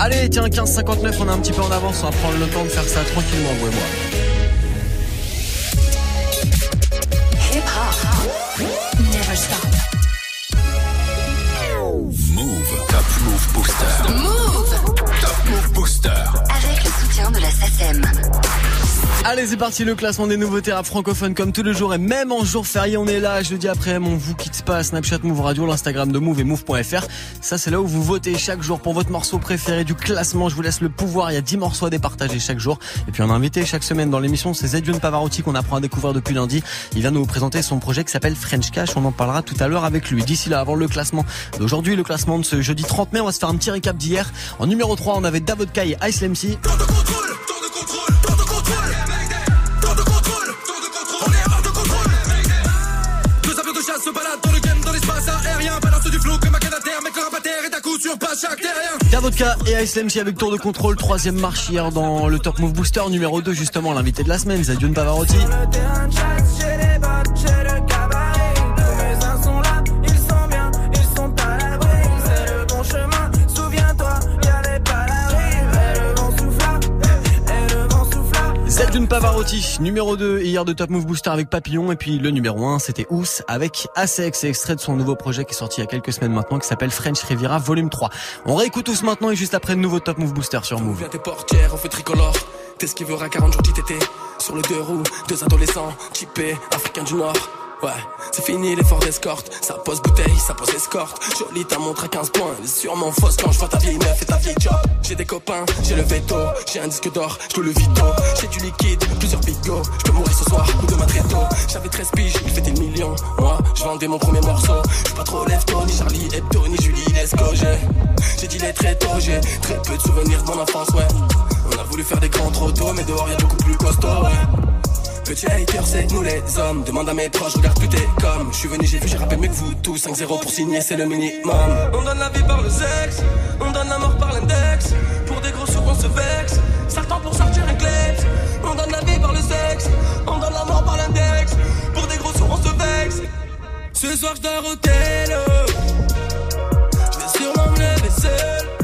Allez, tiens, 15,59, on est un petit peu en avance, on va prendre le temps de faire ça tranquillement, vous et moi. Hip hop. Never stop. Move. Top Move Booster. Move. Top Move Booster. Avec le soutien de la SACEM. Allez, c'est parti, le classement des nouveautés rap francophones comme tous les jours et même en jour férié, on est là jeudi après on vous quitte pas Snapchat Move Radio, l'Instagram de Move et Move.fr. Ça, c'est là où vous votez chaque jour pour votre morceau préféré du classement. Je vous laisse le pouvoir. Il y a 10 morceaux à départager chaque jour. Et puis on a invité chaque semaine dans l'émission, c'est Zedion Pavarotti qu'on apprend à découvrir depuis lundi. Il vient nous présenter son projet qui s'appelle French Cash. On en parlera tout à l'heure avec lui. D'ici là, avant le classement d'aujourd'hui, le classement de ce jeudi 30 mai, on va se faire un petit récap d'hier. En numéro 3, on avait Davodka et Ice MC. Terre et d'un coup sur pas chaque terrien. Davodka et Ice MC avec tour de contrôle, troisième marche hier dans le Top Move Booster, numéro 2 justement, l'invité de la semaine, Zedion Pavarotti. Pavarotti, numéro 2 hier de Top Move Booster avec Papillon et puis le numéro 1 c'était Ous avec ACX, c'est extrait de son nouveau projet qui est sorti il y a quelques semaines maintenant qui s'appelle French Riviera Volume 3. On réécoute Ous maintenant et juste après le nouveau Top Move Booster sur Move. Ouvre tes portières, on fait tricolore. T'es ce qui verra 40 jours d'ITT. Sur le deux roues, deux adolescents, typés, africains du Nord. Ouais, c'est fini l'effort d'escorte. Ça pose bouteille, ça pose escorte. Jolie ta montre à 15 points. Elle est sûrement fausse quand je vois ta vieille meuf et ta vieille job. J'ai des copains, j'ai le veto. J'ai un disque d'or, je le vito. J'ai du liquide, plusieurs bigots. Je peux mourir ce soir ou demain très tôt. J'avais 13 piges, il fêtait le million. Moi, je vendais mon premier morceau. Je pas trop lève ni Charlie Hebdo, ni Julie Lesco. J'ai dit les très tôt, j'ai très peu de souvenirs de mon enfance, ouais. On a voulu faire des grands trop tôt, mais dehors y'a beaucoup plus costaud, ouais. Petit hater, c'est nous les hommes. Demande à mes proches, regarde plus t'es comme. Je suis venu, j'ai vu, j'ai rappé mieux que vous tous. 5-0 pour signer, c'est le minimum. On donne la vie par le sexe, on donne la mort par l'index. Pour des gros sous, on se vexe. Certains pour sortir un kleps. On donne la vie par le sexe, on donne la mort par l'index. Pour des gros sous, on se vexe. Ce soir, je dors au tel. Je vais sûrement me lever seul.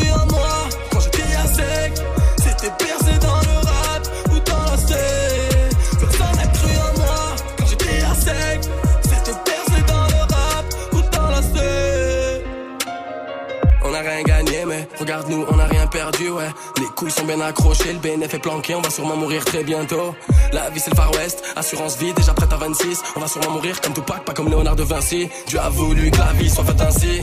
Personne n'a cru en moi quand j'étais à sec. C'était percé dans le rap ou dans la n'a cru moi quand j'étais à sec. C'était percé dans le rap ou dans la. On a rien gagné, mais regarde-nous, on a rien perdu, ouais. Les couilles sont bien accrochées, le BNF est planqué, on va sûrement mourir très bientôt. La vie c'est le Far West, assurance vie, déjà prête à 26. On va sûrement mourir comme Tupac, pas comme Léonard de Vinci. Dieu a voulu que la vie soit faite ainsi.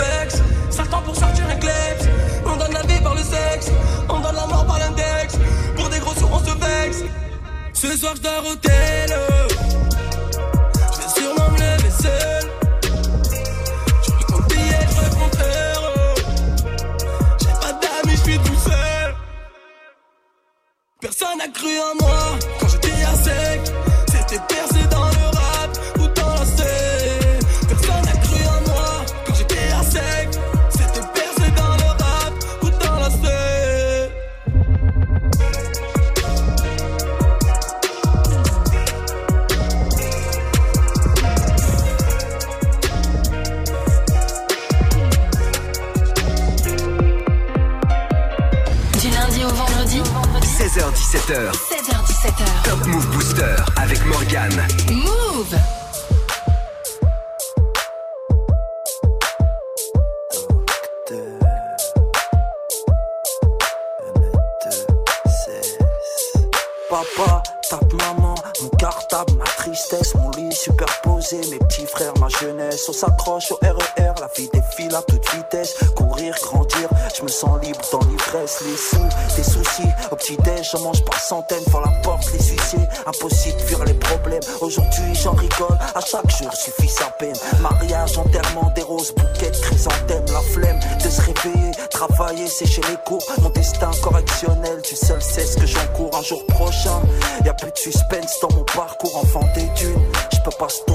Vexe. Certains pour sortir un. On donne la vie par le sexe, on donne la mort par l'index. Pour des gros sous, on se vexe. Ce soir, je dors au. Je sûrement me lever seul. Mange par centaines. Pour la porte, les huissiers, impossible de fuir les problèmes. Aujourd'hui, j'en rigole, à chaque jour suffit sa peine. Mariage, enterrement, des roses, bouquets chrysanthèmes. La flemme de se réveiller, travailler, sécher les cours. Mon destin correctionnel, tu seul sais ce que j'encours un jour prochain. Y a plus de suspense dans mon parcours, enfant des. Je peux pas stopper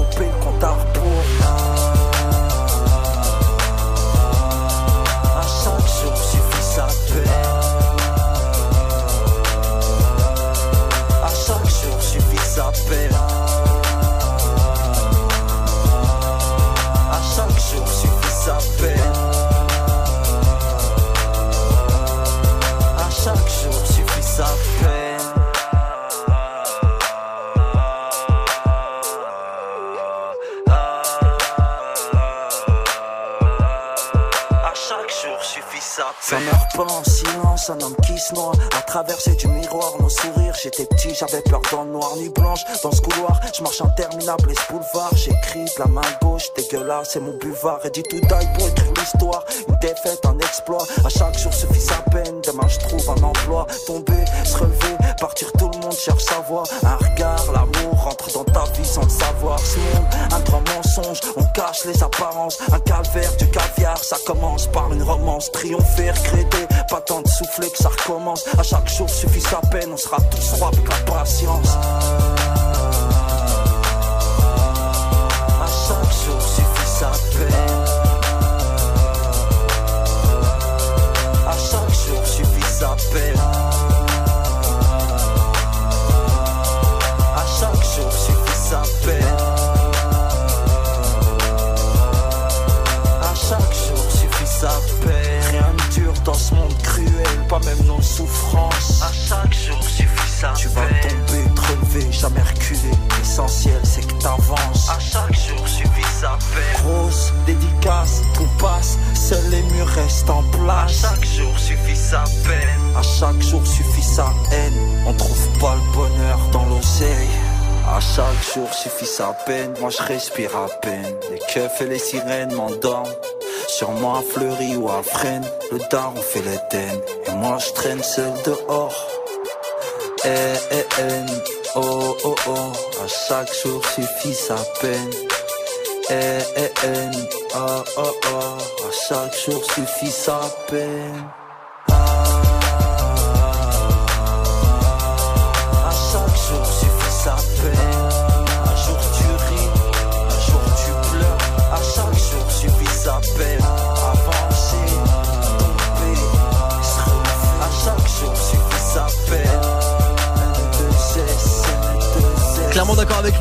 Ça meurt pas en silence, un homme qui se noie. À traverser du miroir, nos sourires. J'étais petit, j'avais peur dans le noir, nuit blanche. Dans ce couloir, je marche interminable, les boulevards. J'écris de la main gauche, dégueulasse, c'est mon buvard. Et dit tout die pour écrire l'histoire. Une défaite, un exploit. À chaque jour suffit sa peine. Je trouve un emploi. Tomber, se relever, partir, tout le monde cherche sa voie. Un regard, l'amour rentre dans ta vie sans le savoir. Ce monde, un grand mensonge, on cache les apparences. Un calvaire, du caviar, ça commence par une romance. Triompher, regretter, pas tant de souffler que ça recommence. À chaque jour suffit sa peine, on sera tous rois avec la patience. Même nos souffrances. À chaque jour suffit sa tu vas tomber, te relever, jamais reculer. L'essentiel c'est que t'avances. À chaque jour suffit sa peine. Grosse dédicace, tout passe, seuls les murs restent en place. À chaque jour suffit sa peine. À chaque jour suffit sa haine. On trouve pas le bonheur dans l'oseille. À chaque jour suffit sa peine, moi je respire à peine. Les keufs et les sirènes m'endorment. Sur moi fleuri ou à freine, le daron fait l'Éden. Et moi je traîne seul dehors. Eh eh eh, oh oh oh, à chaque jour suffit sa peine. Eh eh eh, oh oh oh, à chaque jour suffit sa peine.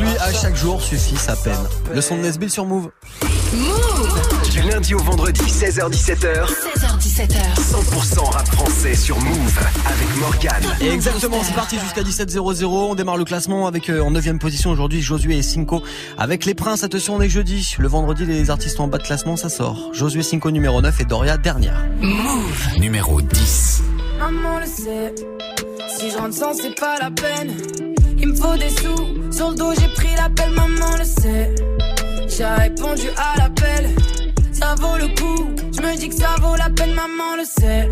Lui, à chaque jour suffit sa peine. Le son de Nesbill sur Move. Du lundi au vendredi, 16h-17h, 16h17h. 100% rap français sur Move avec Morgane. Et exactement, c'est parti jusqu'à 17h00. On démarre le classement avec euh, en 9 position aujourd'hui Josué et Cinco avec les princes. Attention, on est jeudi. Le vendredi, les artistes en bas de classement, ça sort. Josué Cinco numéro 9 et Doria dernière. Numéro 10. Maman le sait, si je rentre sans c'est pas la peine. Il me faut des sous, sur le dos j'ai pris l'appel, maman le sait. J'ai répondu à l'appel, ça vaut le coup. Je me dis que ça vaut la peine, maman le sait.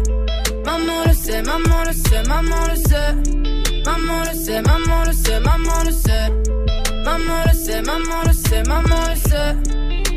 Maman le sait, maman le sait, maman le sait. Maman le sait, maman le sait, maman le sait. Maman le sait, maman le sait, maman le sait.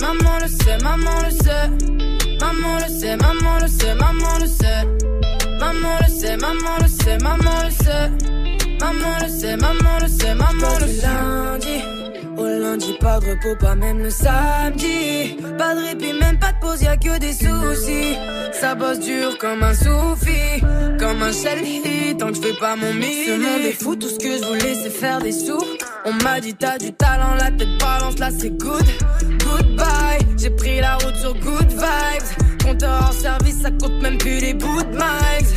Maman le sait, maman le sait, maman le sait. Maman le sait, maman le sait, maman le sait. Maman le sait, maman le sait, maman le sait. Maman le sait, maman le sait, lundi au lundi, pas de repos, pas même le samedi. Pas de répit, même pas de pause, y'a que des soucis. Ça bosse dur comme un soufi, comme un shelly, tant que je fais pas mon mix. Ce monde est fou, tout ce que je voulais c'est faire des sous. On m'a dit t'as du talent, la tête balance, là c'est good. J'ai pris la route sur good vibes. Compteur hors service, ça compte même plus les bouts de.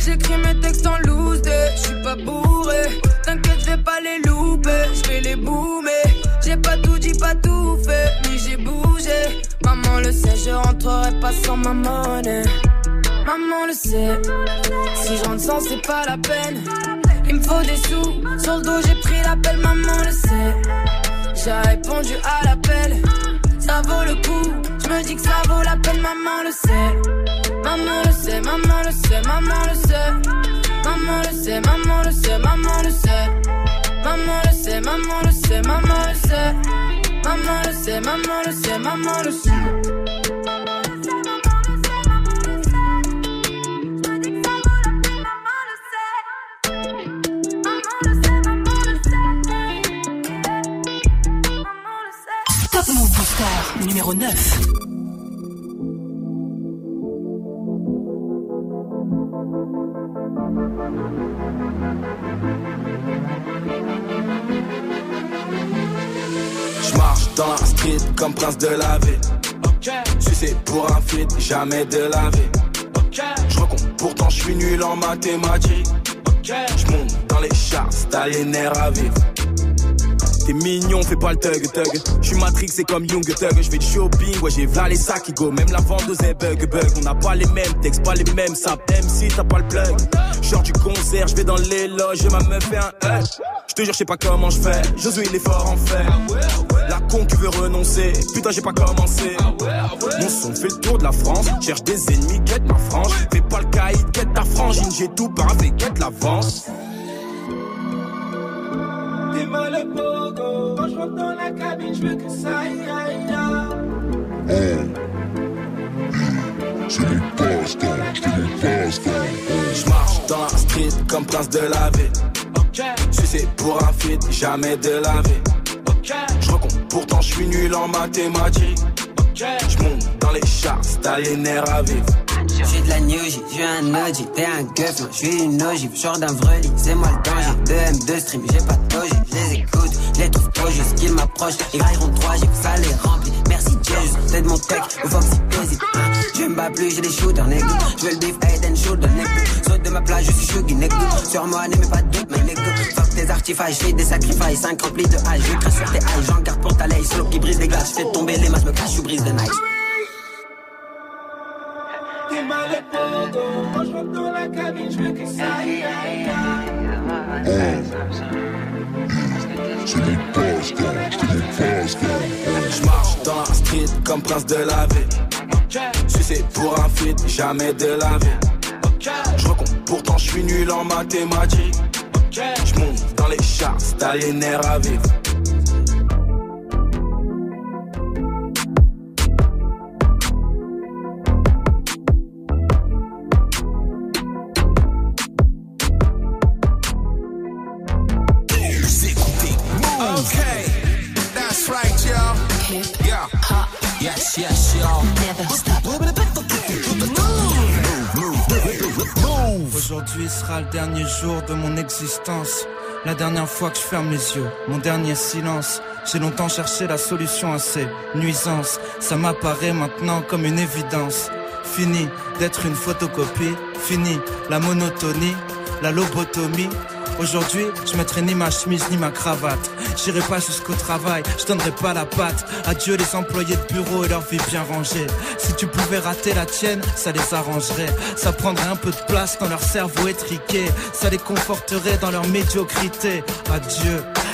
J'écris mes textes en loose, je suis pas bourré. T'inquiète, je vais pas les louper, je vais les boomer. J'ai pas tout dit, pas tout fait, mais j'ai bougé. Maman le sait, je rentrerai pas sans ma monnaie. Maman le sait, si je rentre sans, c'est pas la peine. Il me faut des sous, sur le dos j'ai pris l'appel, maman le sait. J'ai répondu à l'appel, ça vaut le coup. Je me dis que ça vaut la peine, maman le sait. Maman le sait, maman le sait, maman le sait. Maman le sait, maman le sait, maman le sait. Maman le sait, maman le sait, maman le sait. Maman le sait, maman le sait, maman le sait. Top Move Booster numéro 9. Je marche dans la street comme prince de la ville. Sucé pour un feat, jamais de la vie. Je recompte, pourtant je suis nul en mathématiques. Je monte dans les chars, t'as les nerfs à vivre. T'es mignon, fais pas le thug thug. J'suis Matrix, c'est comme Young Thug. J'fais du shopping, ouais j'ai les sacs qui go. Même la vendeuse est bug bug. On n'a pas les mêmes textes, pas les mêmes sapes. Même si t'as pas le plug. Genre du concert, j'vais dans les loges ma meuf fait un hug. J'te jure, j'sais pas comment j'fais. Josué il est fort en fait. La con qui veut renoncer. Putain, j'ai pas commencé. Mon son fait le tour de la France. Cherche des ennemis, quête ma frange. Fais pas le caïd, quête ta frangine. J'ai tout paravé, quête l'avance. T'es mal au pogo. Quand je rentre dans la cabine, je veux que ça aille, aille, aille. Je marche dans la street comme prince de la ville. Sucé pour un feat, jamais de la vie. Je recompte, pourtant je suis nul en mathématiques. Je monte dans les chars, t'as les nerfs à vivre. J'suis de la new j'suis un OG, t'es un gueuf, j'suis une ogive, genre d'un vreli, c'est moi le danger. 2 M2 stream, j'ai pas de logique, j'les écoute, j'les trouve trop juste qu'ils m'approchent, ils railleront 3 G, ça les remplit. Merci Dieu, je de mon tech, au Fox hésite. Je me bats plus, j'ai des shooters, nègre. J'veux le beef, head and shoulder, nègre. Saute de ma plage, je suis chuggy, nègre. Sur moi, n'aimez pas de doute, mais nègre. Fuck tes artifices, j'fais des sacrifices, 5 remplis de hache, je crache sur tes haches, j'en garde pour ta laisse, slow qui brise les glaces, j'fais tomber les masses, me cache, je brise des nights. T'es mal au pogo. Je rentre dans la cabine, je veux que ça aille. Je marche dans la street comme prince de la ville. Sucé pour un feat, jamais de la vie. Je recompte, pourtant je suis nul en mathématiques. Je monte dans les chars, nerfs à vivre. Okay, that's right, y'all. Yeah. Yes, yes, y'all. Aujourd'hui sera le dernier jour de mon existence. La dernière fois que je ferme les yeux, mon dernier silence. J'ai longtemps cherché la solution à ces nuisances. Ça m'apparaît maintenant comme une évidence. Fini d'être une photocopie. Fini la monotonie, la lobotomie. Aujourd'hui, je mettrai ni ma chemise ni ma cravate. J'irai pas jusqu'au travail, je donnerai pas la patte. Adieu les employés de bureau et leur vie bien rangée. Si tu pouvais rater la tienne, ça les arrangerait. Ça prendrait un peu de place dans leur cerveau étriqué. Ça les conforterait dans leur médiocrité. Adieu.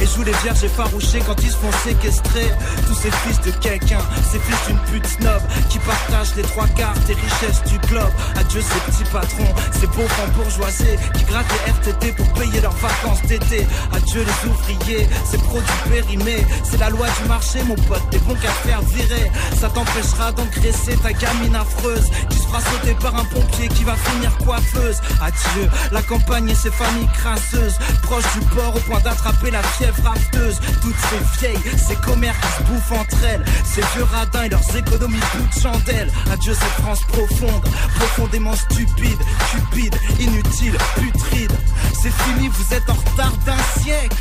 et jouent les vierges effarouchées quand ils se font séquestrer. Tous ces fils de quelqu'un, ces fils d'une pute snob qui partagent les trois quarts des richesses du globe. Adieu ces petits patrons, ces pauvres bourgeoisés qui grattent les RTT pour payer leurs vacances d'été. Adieu les ouvriers, ces produits périmés. C'est la loi du marché, mon pote, des bons qu'à faire virer. Ça t'empêchera d'engraisser ta gamine affreuse qui se fera sauter par un pompier qui va finir coiffeuse. Adieu, la campagne et ses familles crasseuses, proches du port au point d'attraper la fièvre rafteuse. Toutes ces vieilles, ces commères qui se bouffent entre elles, ces vieux radins et leurs économies de chandelle. Adieu cette France profonde, profondément stupide, cupide, inutile, putride. C'est fini, vous êtes en retard d'un siècle.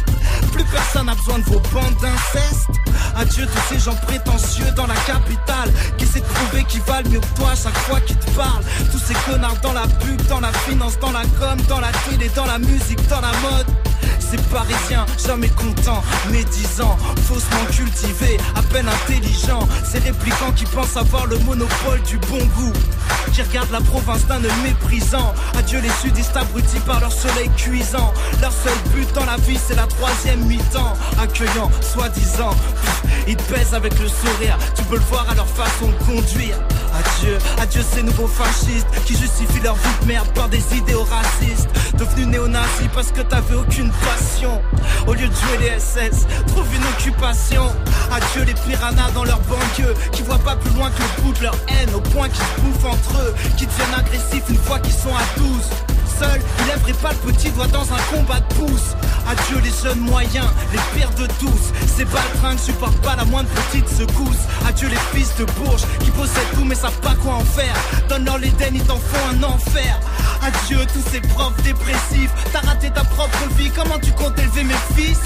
Plus personne n'a besoin de vos bandes d'inceste. Adieu tous ces gens prétentieux dans la capitale qui de prouver qu'ils valent mieux que toi chaque fois qu'ils te parlent. Tous ces connards dans la pub, dans la finance, dans la com, dans la télé, dans la musique, dans la mode. Ces parisiens, jamais contents, médisants, faussement cultivés, à peine intelligents. Ces réplicants qui pensent avoir le monopole du bon goût. Qui regardent la province d'un œil méprisant. Adieu les sudistes abrutis par leur soleil cuisant. Leur seul but dans la vie, c'est la troisième mi-temps. Accueillant, soi-disant. Ils te avec le sourire. Tu peux le voir à leur façon de conduire. Adieu, adieu ces nouveaux fascistes qui justifient leur vie de merde par des idéaux racistes. Devenu néo-nazi parce que t'avais aucune Au lieu de jouer les SS, trouve une occupation. Adieu les piranhas dans leur banlieue qui voient pas plus loin que le bout de leur haine au point qu'ils se bouffent entre eux, qui deviennent agressifs une fois qu'ils sont à 12 seul, lèverait pas le petit doigt dans un combat de pouce. Adieu les jeunes moyens, les pires de tous. Ces baltringues supportent pas la moindre petite secousse. Adieu les fils de Bourges qui possèdent tout mais savent pas quoi en faire. Donne-leur l'Éden, ils t'en font un enfer. Adieu tous ces profs dépressifs. T'as raté ta propre vie, comment tu comptes élever mes fils?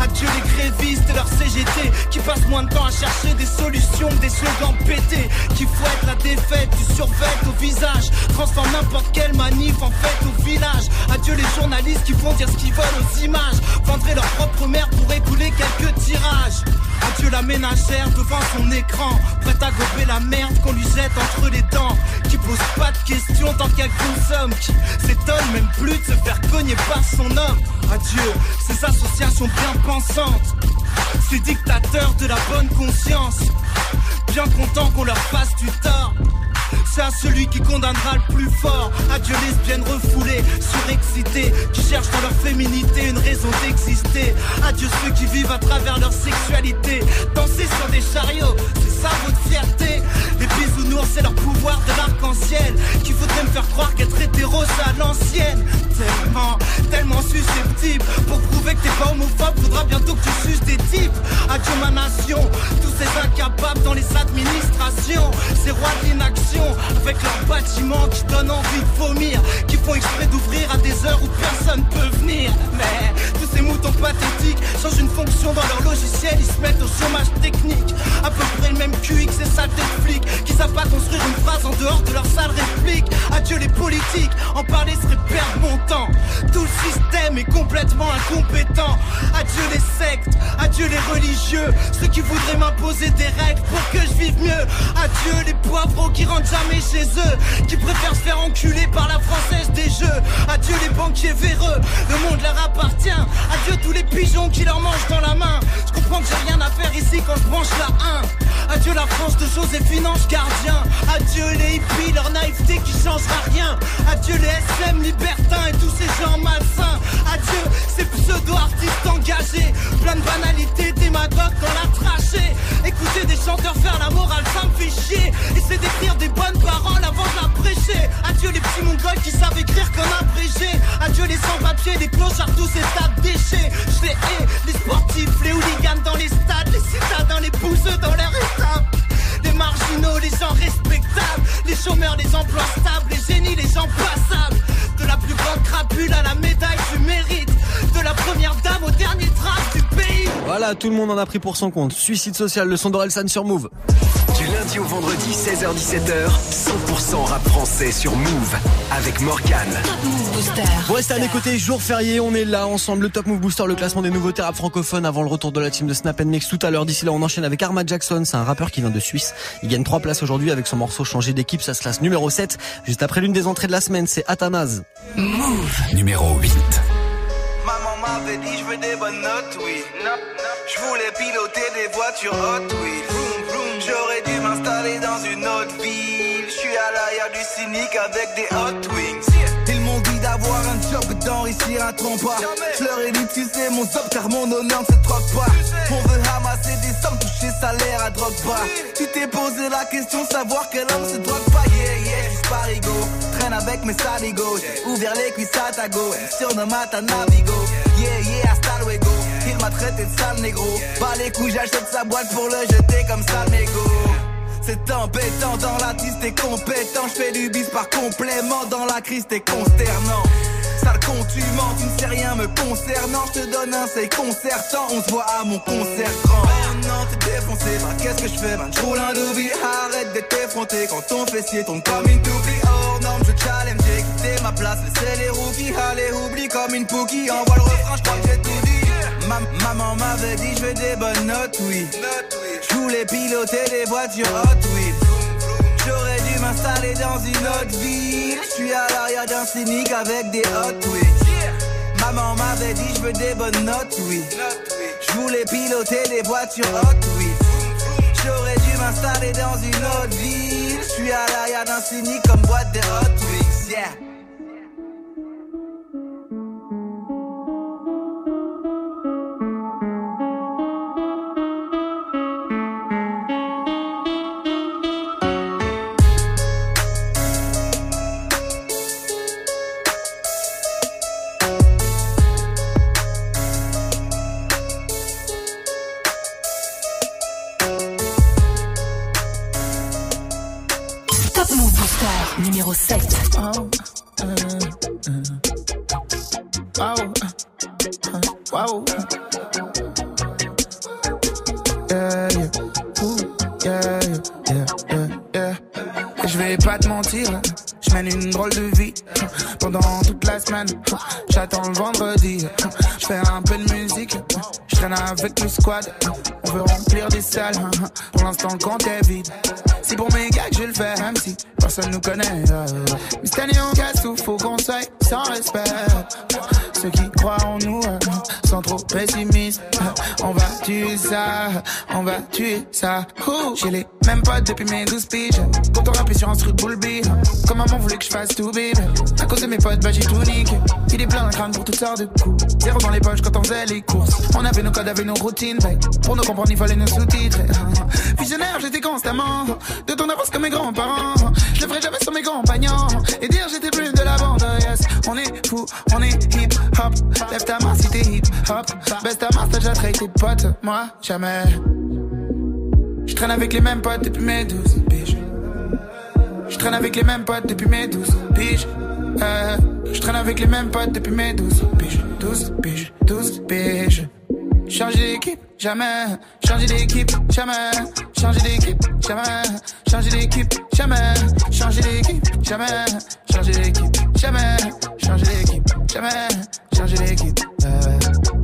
Adieu les grévistes et leurs CGT qui passent moins de temps à chercher des solutions des slogans pétés. Qui fouettent la défaite du survêt au visage. Transforme n'importe quelle manif en fête au village. Adieu les journalistes qui font dire ce qu'ils veulent aux images. Vendraient leur propre mère pour écouler quelques tirages. Adieu la ménagère devant son écran. Prête à gober la merde qu'on lui jette entre les dents. Qui pose pas de questions tant qu'elle consomme. Qui s'étonne même plus de se faire cogner par son homme. Adieu ces associations bien pensantes. Ces dictateurs de la bonne conscience. Bien content qu'on leur fasse du tort. C'est à celui qui condamnera le plus fort. Adieu lesbiennes refoulées, surexcitées, qui cherchent dans leur féminité une raison d'exister. Adieu ceux qui vivent à travers leur sexualité. Danser sur des chariots, c'est ça votre fierté. Les bisounours, c'est leur pouvoir de l'arc-en-ciel. Qui voudrait me faire croire qu'être hétéro, c'est à l'ancienne. Tellement, tellement susceptible. Pour prouver que t'es pas homophobe, faudra bientôt que tu suces des types. Adieu ma nation, tous ces incapables dans les administrations. Ces rois de l'inaction, avec leurs bâtiments qui donnent envie de vomir. Qui font exprès d'ouvrir à des heures où personne peut venir. Mais tous ces moutons pathétiques changent une fonction dans leur logiciel, ils se mettent au chômage technique. À peu près le même QX et sa tête flic qui savent pas construire une phrase en dehors de leur sale réplique. Adieu les politiques, en parler serait perdre mon Tout le système est complètement incompétent. Adieu les sectes, adieu les religieux, ceux qui voudraient m'imposer des règles pour que je vive mieux. Adieu les poivreaux qui rentrent jamais chez eux, qui préfèrent se faire enculer par la française des jeux. Adieu les banquiers véreux, le monde leur appartient. Adieu tous les pigeons qui leur mangent dans la main. Je comprends que j'ai rien à faire ici quand je branche la 1. Adieu la France de Joséphine Ange gardien. Adieu les hippies, leur naïveté qui changera rien. Adieu les SM libertins tous ces gens malsains. Adieu ces pseudo-artistes engagés. Plein de banalités, démagogues dans la trachée. Écouter des chanteurs faire la morale, ça me fait chier. Essayer d'écrire des bonnes paroles avant de la prêcher. Adieu les petits mongols qui savent écrire comme abrégé. Adieu les sans-papiers, les clochards, tous ces tas de déchets. Je les hais, les sportifs, les hooligans dans les stades, les citadins, les pousseux dans leur étape. Les marginaux, les gens respectables, les chômeurs, les emplois stables, les génies, les gens passables. De la plus grande crapule à la médaille du mérite, de la première dame au dernier trace du pays. Voilà là, tout le monde en a pris pour son compte. Suicide social, le son d'Orelsan sur Move. Du lundi au vendredi, 16h-17h, 100% rap français sur Move avec Morgan. Vous restez à mes côtés, jour férié, on est là ensemble, le Top Move Booster, le classement des nouveautés rap francophones avant le retour de la team de Snap Mix tout à l'heure. D'ici là, on enchaîne avec Arma Jackson, c'est un rappeur qui vient de Suisse. Il gagne 3 places aujourd'hui avec son morceau Changer d'équipe, ça se classe numéro 7. Juste après l'une des entrées de la semaine, c'est Atanaz. Move. Numéro 8. M'avait dit je veux des bonnes notes, oui. Je voulais piloter des voitures hot, oui. J'aurais dû m'installer dans une autre ville. Je suis à l'arrière du cynique avec des hot wings. Ils m'ont dit d'avoir un job d'enrichir un trompa. Je leur ai dit tu sais mon job car mon honneur ne se troque pas. On veut ramasser des sommes, toucher salaire à drogue pas. Tu t'es posé la question savoir quel homme se drogue pas. Yeah yeah, juste parigo. Traîne avec mes saligos. Ouvert les cuisses à ta go. Surnomme à ta navigo. M'a traité de sale négro. Pas les couilles, j'achète sa boîte pour le jeter comme sale mégot. C'est embêtant dans la tiste, t'es compétent. Je fais du bis par complément. Dans la crise, t'es consternant. Sale con, tu mens, tu ne sais rien me concernant. Je te donne un c'est concertant. On se voit à mon concert grand. Maintenant, t'es défoncé. Bah, qu'est-ce que je fais, man? J'roule un doobie. Arrête de t'effronter quand ton fessier tombe comme une toupie. Hors norme, je challenge. J'ai quitté ma place. Laissez les rookies. Allez, oublie comme une pookie. Envoie le refrain, j'crois que j'ai tout. Ma- maman m'avait dit, je veux des bonnes notes, oui. Je voulais piloter des voitures hot, oui. J'aurais dû m'installer dans une autre ville. Je suis à l'arrière d'un cynique avec des hot, oui. Maman m'avait dit, je veux des bonnes notes, oui. Je voulais piloter des voitures hot, oui. J'aurais dû m'installer dans une autre ville. Je suis à l'arrière d'un cynique comme boîte de hot, wings, yeah. On veut remplir des salles, pour l'instant le compte est vide. C'est pour mes gars que je le fais, même si personne nous connaît. euh. Mais cette année on casse tout, faut qu'on soit sans respect. Ceux qui croient en nous euh, sont trop pessimistes. On va tuer ça, on va tuer ça. Mêmes potes depuis mes 12 piges. Quand on rappait sur un truc boule. Comme maman voulait que je fasse tout bébé. À cause de mes potes, bah j'ai tout niqué. Il est plein d'un crâne pour toutes sortes de coups. Zéro dans les poches quand on faisait les courses. On avait nos codes, avait nos routines. Pour nous comprendre, il fallait nos sous-titres. Visionnaire, j'étais constamment de ton avance comme mes grands-parents. Je le ferai jamais sur mes compagnons. Et dire j'étais plus de la bande, yes. On est fou, on est hip hop. Lève ta main si t'es hip hop. Baisse ta main, t'as déjà traité potes. Moi, jamais. Je traîne avec les mêmes potes depuis mes 12 piges. Je traîne avec les mêmes potes depuis mes 12 piges. Euh, je traîne avec les mêmes potes depuis mes 12 piges. 12 piges, 12 piges. Changer d'équipe, jamais. Changer d'équipe, jamais. Changer d'équipe, jamais. Changer d'équipe, jamais. Changer d'équipe, jamais. Changer d'équipe, jamais. Changer d'équipe, jamais. Changer d'équipe. euh.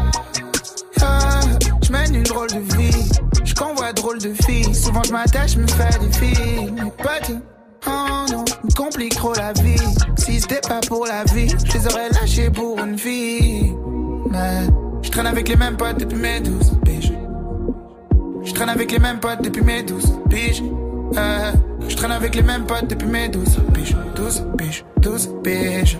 Je mène une drôle de vie. Je convois drôle de filles. Souvent je m'attache, me fais des filles. Mes oh non, me complique trop la vie. Si c'était pas pour la vie, je les aurais lâchés pour une fille. Mais je traîne avec les mêmes potes depuis mes 12 piges. Je traîne traîne avec les mêmes potes depuis mes 12 piges. Euh, je traîne avec les mêmes potes depuis mes 12 piges. 12 piges, 12 piges.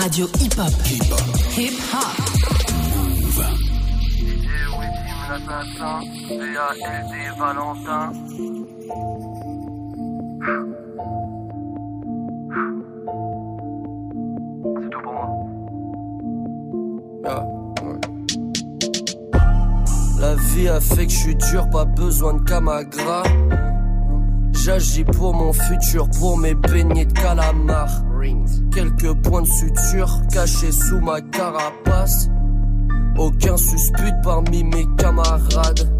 Radio hip-hop. Hip-hop. V-A-L-D Valentin. C'est tout pour moi. La vie a fait que je suis dur, pas besoin de camagra. J'agis pour mon futur, pour mes beignets de calamar. Quelques points de suture cachés sous ma carapace. Aucun suspect parmi mes camarades.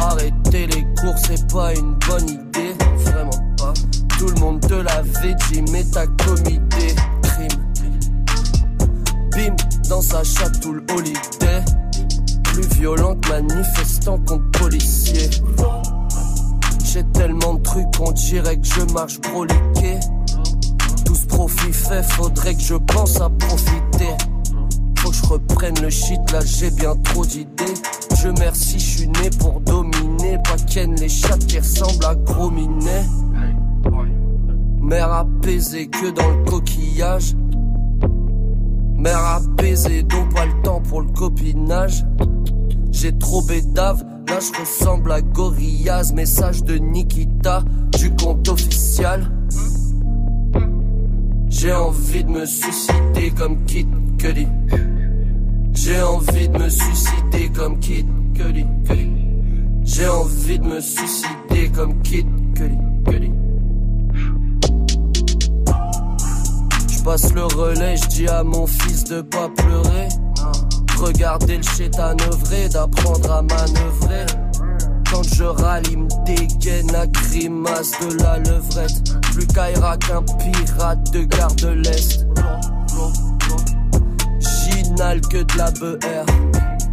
Arrêter les cours, c'est pas une bonne idée. Vraiment pas. Tout le monde te l'avait dit, mais t'as commis des crimes. Bim, dans sa chatte tout holiday. Plus violent que manifestant contre policier. J'ai tellement de trucs qu'on dirait que je marche broliqué. Profit fait, faudrait que je pense à profiter. Faut que je reprenne le shit, là j'ai bien trop d'idées. Je merci, je suis né pour dominer. Pas ken les chats qui ressemblent à gros. Mère apaisée que dans le coquillage. Mère apaisée, donc pas le temps pour le copinage. J'ai trop bédave, là je ressemble à Gorillaz. Message de Nikita du compte officiel. J'ai envie de me suicider comme Kid Cudi. J'ai envie de me suicider comme Kid Cudi. J'ai envie de me suicider comme Kid Cudi. Je passe le relais, je dis à mon fils de pas pleurer. Regarder le chétan œuvrer, d'apprendre à manœuvrer. Quand je râle, me dégaine la grimace de la levrette. Plus qu'Aira qu'un pirate de gare de l'Est. J'inhale que de la BR.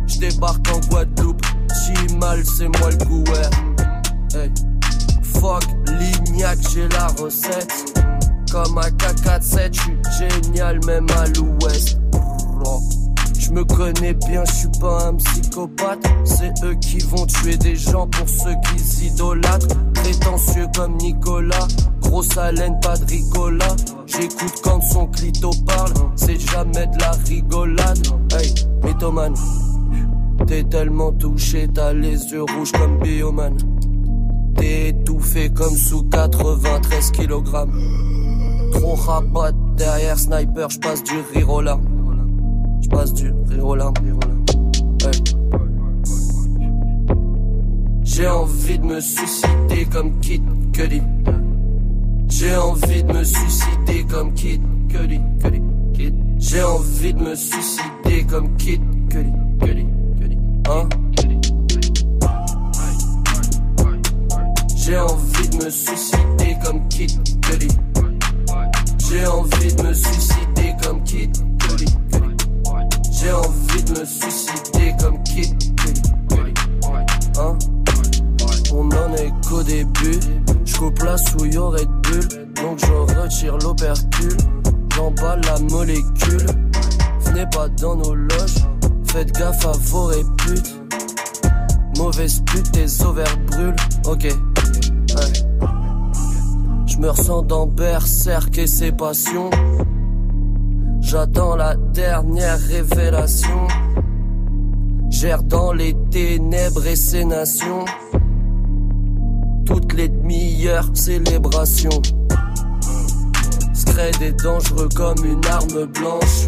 J'débarque en Guadeloupe. Chimal, c'est moi le gouer. Hey. Fuck Lignac, j'ai la recette. Comme un K47, j'suis génial même à l'ouest. Je me connais bien, je suis pas un psychopathe. C'est eux qui vont tuer des gens pour ceux qu'ils idolâtrent. Prétentieux comme Nicolas, grosse haleine, pas de rigola. J'écoute quand son clito parle, c'est jamais de la rigolade. Hey, mythomane, t'es tellement touché, t'as les yeux rouges comme Bioman. T'es étouffé comme sous 93 kg. Trop rabat derrière sniper, j'passe du rire. J'passe du rire. Hey. J'ai envie de me suicider comme Kid Cudi. J'ai envie de me suicider comme Kid Cudi. Cudi. J'ai envie de me suicider comme Kid Cudi. Cudi. J'ai envie de me suicider comme Kid Cudi. J'ai envie de me suicider comme Kid Cudi. J'ai envie de me suicider comme Kid Cudi. On en est qu'au début. Je coupe la souille au Red Bull. Donc je retire l'opercule. J'emballe la molécule. Venez pas dans nos loges. Faites gaffe à vos réputes. Mauvaise pute, tes ovaires brûlent. Ok. Ouais. Je ressens dans berserk et ses passions. J'attends la dernière révélation. Gère dans les ténèbres et ses nations. Toutes les demi-heures, célébration. Scred est dangereux comme une arme blanche.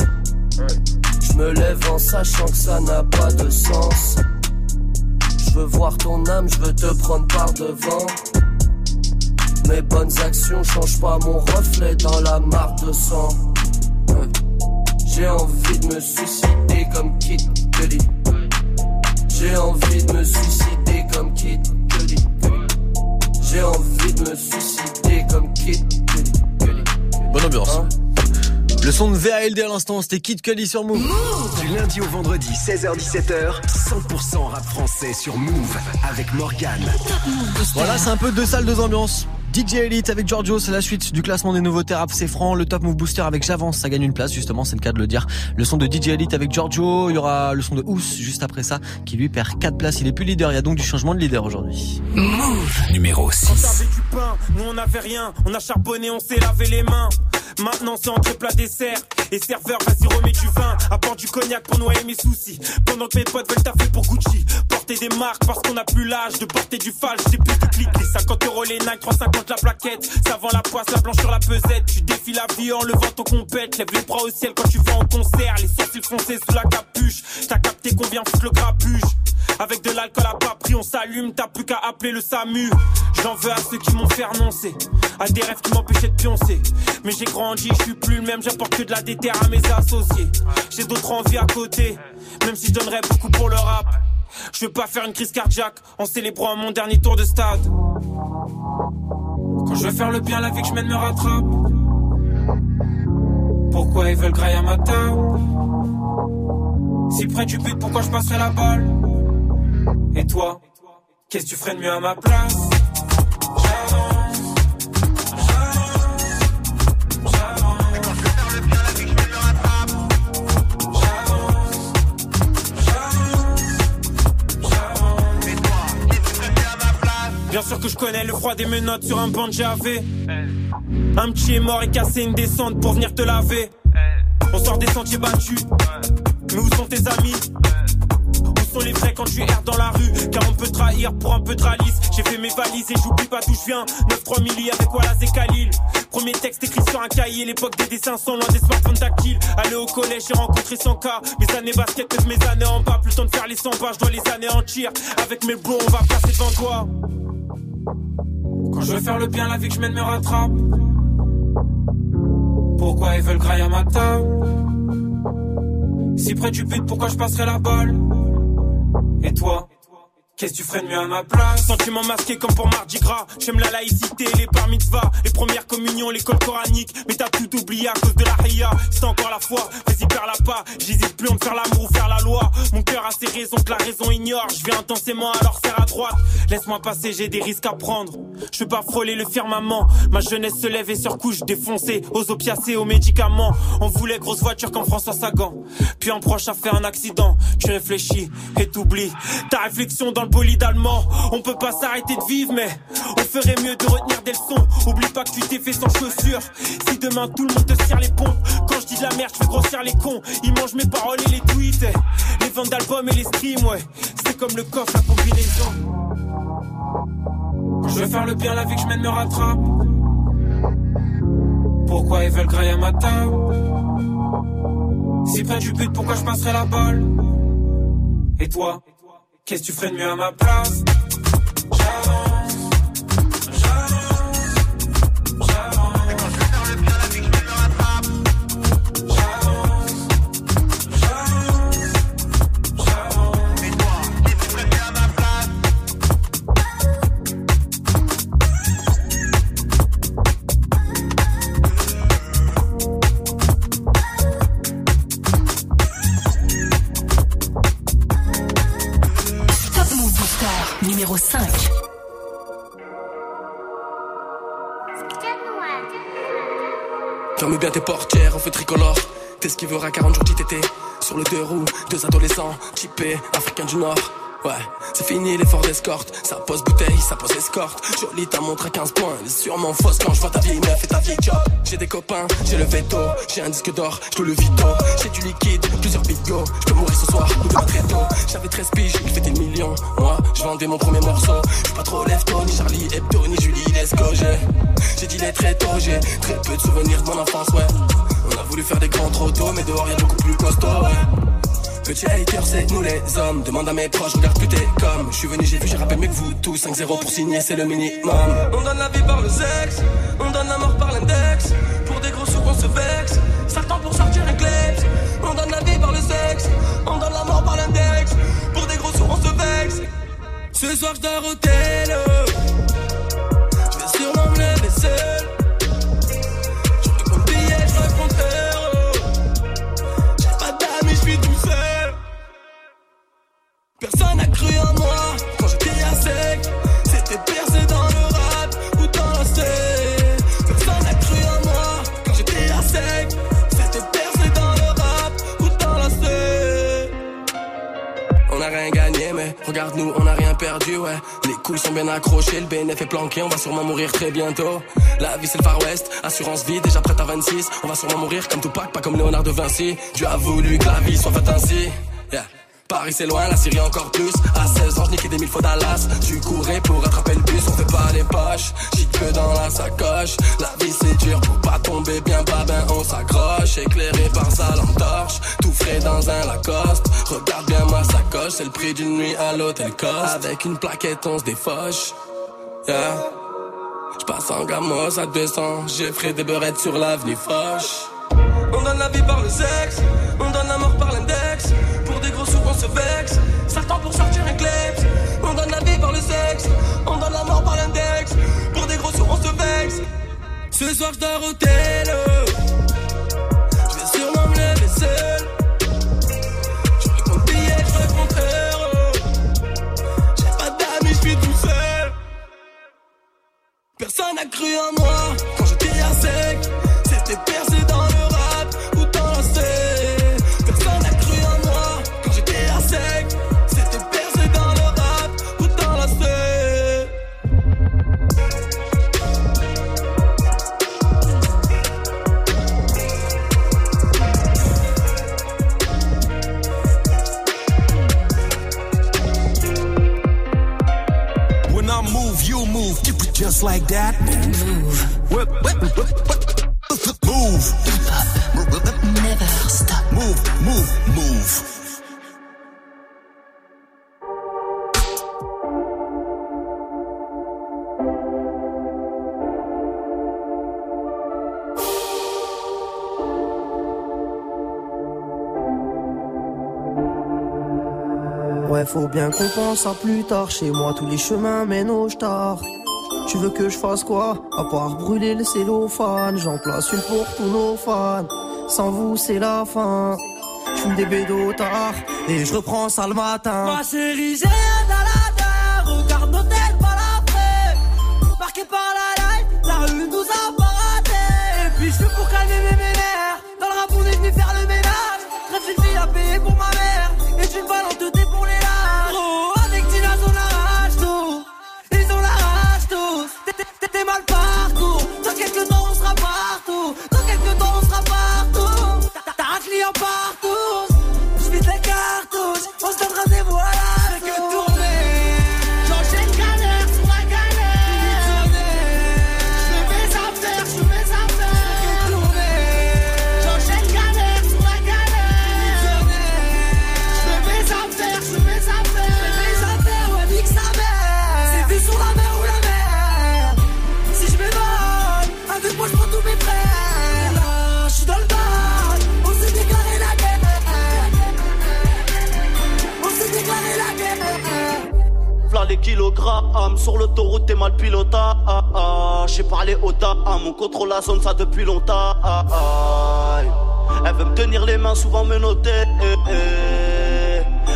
Je me lève en sachant que ça n'a pas de sens. Je veux voir ton âme, je veux te prendre par devant. Mes bonnes actions changent pas mon reflet dans la mare de sang. J'ai envie de me suicider comme Kid Cudi. J'ai envie de me suicider comme Kid Cudi. J'ai envie de me suicider comme Kid. Bonne ambiance. Le son de VALD à l'instant, c'était Kid Cudi sur Move. Du lundi au vendredi, 16h17h, 100% rap français sur Move avec Morgan. Voilà, c'est un peu deux salles, deux ambiances. DJ Elite avec Giorgio, c'est la suite du classement des nouveautés rap, c'est franc. Le Top Move Booster avec J'avance, ça gagne une place, justement, c'est le cas de le dire. Le son de DJ Elite avec Giorgio, il y aura le son de Ous juste après ça, qui lui perd 4 places. Il est plus leader, il y a donc du changement de leader aujourd'hui. Move Numéro On 6. t'avait du pain, nous on avait rien. On a charbonné, on s'est lavé les mains. Maintenant c'est entre plat dessert. Et serveur, vas-y remets du vin. Apporte du cognac pour noyer mes soucis. Pendant que mes potes veulent taffer pour Gucci. Porter des marques parce qu'on a plus l'âge de porter du falche. J'ai plus de clics. Les 50 euros les Nike, 350 la plaquette. Ça vend la poisse, la blanche sur la pesette. Tu défies la vie en levant ton compète. Lève les bras au ciel quand tu vas en concert. Les sourcils foncés sous la capuche. T'as capté qu'on vient foutre le grabuge. Avec de l'alcool à pas pris, on s'allume, t'as plus qu'à appeler le SAMU. J'en veux à ceux qui m'ont fait renoncer, à des rêves qui m'empêchaient de pioncer. Mais j'ai grandi, je suis plus le même, j'apporte que de la déterre à mes associés. J'ai d'autres envies à côté, même si je donnerais beaucoup pour le rap. Je veux pas faire une crise cardiaque en célébrant mon dernier tour de stade. Quand je veux faire le bien, la vie que je mène me rattrape. Pourquoi ils veulent grailler à ma table? Si près du but, pourquoi je passerai la balle? Et toi, qu'est-ce que tu ferais de mieux à ma place? Bien sûr que je connais le froid des menottes sur un banc de. Un petit est mort et cassé une descente pour venir te laver. On sort des sentiers battus. Mais où sont tes amis? Où sont les vrais quand tu erres dans la rue? Car on peut trahir pour un peu de ralice. J'ai fait mes valises et j'oublie pas d'où je viens. 9-3 milli avec Wallace et Khalil. Premier texte écrit sur un cahier. L'époque des dessins sont loin des smartphones tactiles. Aller au collège, j'ai rencontré 100 cas. Mes années basket, peut mes années en bas. Plus le temps de faire les 100 pas, je dois les anéantir. Avec mes bros, on va passer devant toi. Quand je veux faire le bien, la vie que je mène me rattrape. Pourquoi ils veulent grailler à ma table Si près du but, pourquoi je passerai la balle? Et toi? Qu'est-ce que tu ferais de mieux à ma place Sentiment masqué comme pour Mardi Gras. J'aime la laïcité, les bar mitzvahs Les premières communions, l'école coranique. Mais t'as tout oublié à cause de la ria. C'est encore la foi, vas-y perds la pas. J'hésite plus entre faire l'amour ou faire la loi. Mon cœur a ses raisons que la raison ignore. Je vais intensément alors faire à droite. Laisse-moi passer, j'ai des risques à prendre. Je veux pas frôler le firmament. Ma jeunesse se lève et surcouche défoncée. Aux opiacés, aux médicaments. On voulait grosse voiture comme François Sagan. Puis un proche a fait un accident. Tu réfléchis et t'oublies. Ta réflexion dans le bolide allemand. On peut pas s'arrêter de vivre mais On ferait mieux de retenir des leçons. Oublie pas que tu t'es fait sans chaussures. Si demain tout le monde te serre les pompes Quand je dis de la merde je fais grossir les cons. Ils mangent mes paroles et les tweets eh. Les ventes d'albums et les streams ouais. C'est comme le coffre la combinaison. Je veux faire le bien la vie que je mène me rattrape. Pourquoi ils veulent grailler à ma table Si près du but pourquoi je passerai la balle? Et toi? Qu'est-ce que tu ferais de mieux à ma place? J'avance, bien tes portières en feu tricolore. T'es ce qui verra 40 jours d'ITT. Sur le deux roues, deux adolescents, typés, africains du Nord. Ouais, c'est fini l'effort d'escorte. Ça pose bouteille, ça pose escorte. Jolie, t'as montré 15 points. Elle est sûrement fausse quand je vois ta vieille meuf et ta vieille job. J'ai des copains, j'ai le veto. J'ai un disque d'or, je le vito. J'ai du liquide, plusieurs bigots. Je peux mourir ce soir ou demain très tôt. J'avais 13 piges, j'ai fait des millions. Moi, je vendais mon premier morceau. Je pas trop lève-tôt, ni Charlie Hebdo, ni Julie. J'ai j'ai dit les très tôt, j'ai très peu de souvenirs de mon enfance, ouais. On a voulu faire des grands trop tôt, mais dehors y'a beaucoup plus costaud, ouais. Petit hater, c'est nous les hommes. Demande à mes proches, regarde plus t'es comme. Je suis venu, j'ai vu, j'ai rappelé mieux que vous tous. 5-0 pour signer, c'est le minimum. On donne la vie par le sexe, on donne la mort par l'index. Pour des gros sous, on se vexe. Certains pour sortir un. On donne la vie par le sexe, on donne la mort par l'index. Pour des gros sous, on se Ce soir je dors au télo. Je vais sûrement gagné, mais regarde-nous, on a rien perdu, ouais. Les couilles sont bien accrochées, le BNF est planqué, on va sûrement mourir très bientôt. La vie c'est le Far West, assurance vie, déjà prête à 26. On va sûrement mourir comme Tupac, pas comme Léonard de Vinci. Dieu a voulu que la vie soit faite ainsi. Yeah. Paris c'est loin, la Syrie encore plus. À 16 ans, je niquais des mille fois Dallas. Tu courais pour attraper le bus, on fait pas les poches. Shit que dans la sacoche. La vie c'est dur pour pas tomber bien bas, ben on s'accroche. Éclairé par sa lampe torche, dans un Lacoste. Regarde bien ma sacoche, c'est le prix d'une nuit à l'hôtel Coste. Avec une plaquette, on se défoche. Yeah. J'passe en gamos à 200, j'ai frais des beurrettes sur l'avenue Foch. On donne la vie par le sexe, on donne la mort par l'index. Pour des gros sous, on se vexe. Certains pour sortir un kleps. On donne la vie par le sexe, on donne la mort par l'index. Pour des gros sous, on se vexe. Ce soir, je dors au. Personne n'a cru en moi like that. Move. Whip, whip, whip, whip. Move. Never stop. Move, move, move. Ouais, faut bien qu'on pense à plus tard. Chez moi, tous les chemins mènent au star. Tu veux que je fasse quoi? À part brûler le cellophane. J'en place une pour tous nos fans. Sans vous, c'est la fin. Je fume des bédos tard et je reprends ça le matin. Ma sur l'autoroute t'es mal pilota. J'ai parlé au dame, on contrôle la zone ça depuis longtemps. Elle veut me tenir les mains souvent me.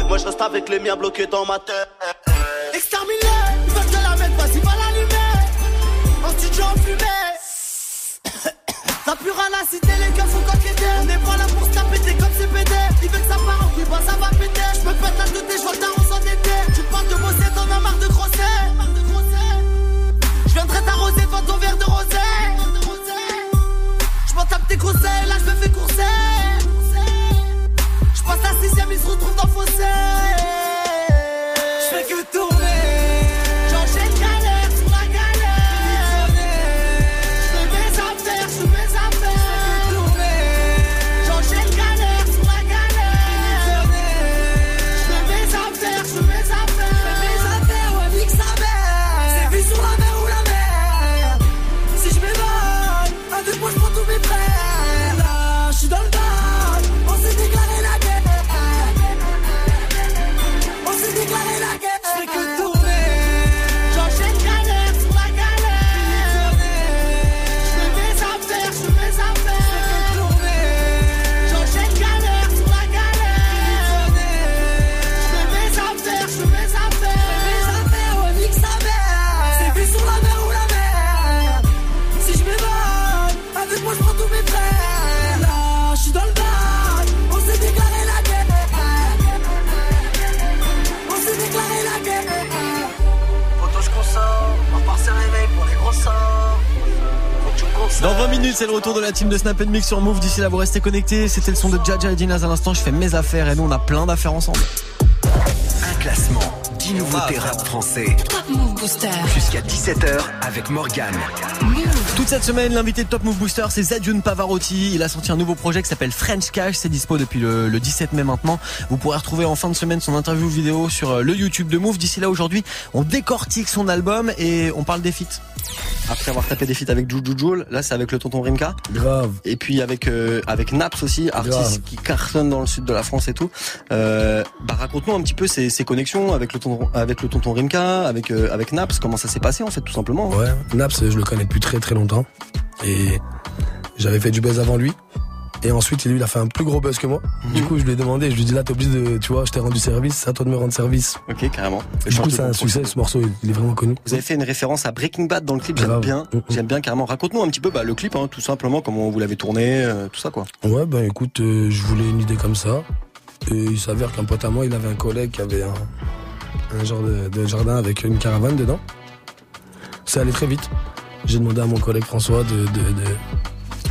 Moi je reste avec les miens bloqués dans ma tête eh. Exterminé, ils veulent te la mettre, vas-y, va l'allumer. En studio en fumée. T'as plus rien à citer, les gars faut coqueter. On n'est pas là pour se taper, comme CPD. Il veut que ça part en bah ça va péter. J'me pète la je vois Je m'en tape tes conseils, là je me fais courser. Je passe la sixième, il se retrouve dans le fossé. Je fais que tourner. C'est le retour de la team de Snap Mix sur Move. D'ici là, vous restez connectés. C'était le son de Jaja et Dinaz à l'instant. Je fais mes affaires et nous, on a plein d'affaires ensemble. Un classement, 10 nouveautés rap français. Top Move Booster. Jusqu'à 17h avec Morgane. Toute cette semaine, l'invité de Top Move Booster, c'est Zadiun Pavarotti. Il a sorti un nouveau projet qui s'appelle French Cash. C'est dispo depuis le, le 17 mai maintenant. Vous pourrez retrouver en fin de semaine son interview vidéo sur euh, le YouTube de Move. D'ici là, aujourd'hui, on décortique son album et on parle des feats. Après avoir tapé des feats avec Juju Joule, là c'est avec le tonton Rimka. Grave. Et puis avec euh, avec Naps aussi, artiste Grave. qui cartonne dans le sud de la France et tout. Euh, bah raconte-nous un petit peu ses, ses connexions avec le tonton avec le tonton Rimka, avec euh, avec Naps. Comment ça s'est passé en fait tout simplement. Ouais, Naps, je le connais depuis très très longtemps. Et j'avais fait du buzz avant lui. Et ensuite, lui, il a fait un plus gros buzz que moi. Mhm. Du coup, je lui ai demandé, je lui ai dit là, t'es obligé de, tu vois, je t'ai rendu service, c'est à toi de me rendre service. Ok, carrément. Du coup, c'est un succès, ce morceau, il- est vraiment connu. Vous avez fait une référence à Breaking Bad dans le clip, j'aime bien, j'aime bien carrément. Raconte-nous un petit peu bah, le clip, hein, tout simplement, comment vous l'avez tourné, euh, tout ça quoi. Ouais, ben écoute, euh, je voulais une idée comme ça. Et il s'avère qu'un pote à moi, il avait un collègue qui avait un, un genre de, de jardin avec une caravane dedans. Ça allait très vite. J'ai demandé à mon collègue François de, de, de,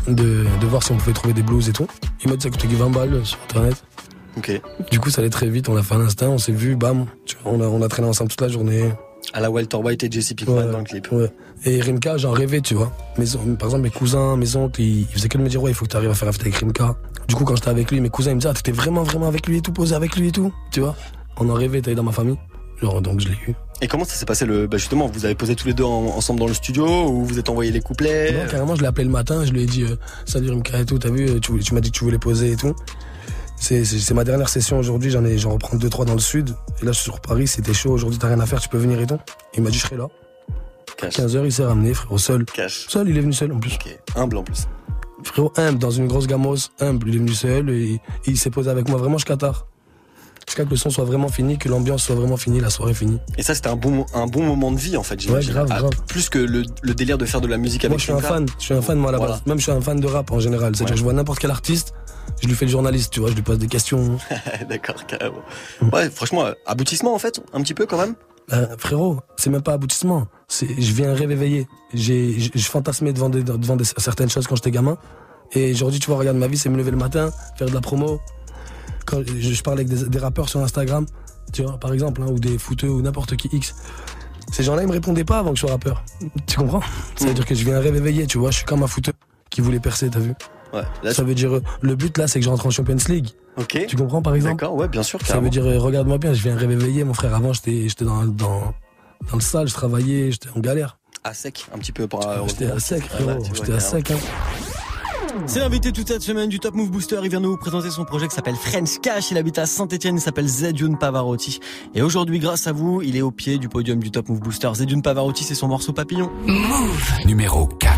de, de voir si on pouvait trouver des blues et tout. Il m'a dit ça coûtait 20 balles sur internet. Ok. Du coup, ça allait très vite. On l'a fait à l'instant, on s'est vu, bam. Tu vois, on, a, on a traîné ensemble toute la journée. À la Walter White et Jesse Pinkman Ouais, dans le clip. Ouais. Et Rimka, j'en rêvais, tu vois. Mes, par exemple, mes cousins, mes oncles, ils, ils faisaient que de me dire, ouais, il faut que tu arrives à faire un feat avec Rimka. Du coup, quand j'étais avec lui, mes cousins, ils me disaient, ah, t'étais vraiment, vraiment avec lui et tout, posé avec lui et tout. Tu vois. On en rêvait, t'es dans ma famille. Genre, donc je l'ai eu. Et comment ça s'est passé le, bah justement, vous avez posé tous les deux en- ensemble dans le studio ou vous êtes envoyé les couplets? Non, carrément, je l'ai appelé le matin, je lui ai dit, euh, salut Rimka et tout, t'as vu, euh, tu, m'as dit que tu voulais poser et tout. C'est, ma dernière session aujourd'hui, j'en ai, j'en reprends deux, trois dans le sud. Et là, je suis sur Paris, c'était chaud, aujourd'hui t'as rien à faire, tu peux venir et tout. Il m'a dit, je serai là. 15h, il s'est ramené, frérot, seul. Cash. Seul, il est venu seul en plus. Ok, humble en plus. Frérot, humble, dans une grosse gamos, humble, il est venu seul et, et il s'est posé avec moi vraiment jusqu'à tard. Jusqu'à que le son soit vraiment fini, que l'ambiance soit vraiment finie, la soirée finie. Et ça, c'était un bon, un bon moment de vie en fait, j'imagine. Ouais, grave, Ah. Plus que le, le délire de faire de la musique avec Moi, je suis un fan, je suis un fan, moi, à la Voilà. base. Même, je suis un fan de rap en général. C'est-à-dire, Ouais. je vois n'importe quel artiste, je lui fais le journaliste, tu vois, je lui pose des questions. D'accord, carrément. Ouais, franchement, aboutissement en fait, un petit peu quand même. Ben, frérot, c'est même pas aboutissement. C'est, je viens rêve éveillé. J'ai, je, je fantasmais devant, des, devant des- certaines choses quand j'étais gamin. Et aujourd'hui, tu vois, regarde ma vie, c'est me lever le matin, faire de la promo. Quand je, je parle avec des, des rappeurs sur Instagram, tu vois, par exemple, hein, ou des footeux ou n'importe qui X. Ces gens-là, ils me répondaient pas avant que je sois rappeur. Tu comprends? Ça veut dire que je viens rêve éveillé, tu vois. Je suis comme un footeux qui voulait percer, t'as vu? Ouais. Là, Ça veut dire, euh, le but là, c'est que je rentre en Champions League. Ok. Tu comprends, par exemple? D'accord, ouais, bien sûr. Ça carrément. veut dire, euh, regarde-moi bien, je viens éveillé, mon frère. Avant, j'étais, j'étais dans, dans, dans le sale, je travaillais, j'étais en galère. à sec, un petit peu pour. euh, J'étais à sec, frérot. J'étais à sec, hein. C'est l'invité toute cette semaine du Top Move Booster. Il vient nous présenter son projet qui s'appelle French Cash. Il habite à Saint-Etienne. Il s'appelle Zedune Pavarotti. Et aujourd'hui, grâce à vous, il est au pied du podium du Top Move Booster. Zedune Pavarotti, c'est son morceau Papillon. Numéro 4.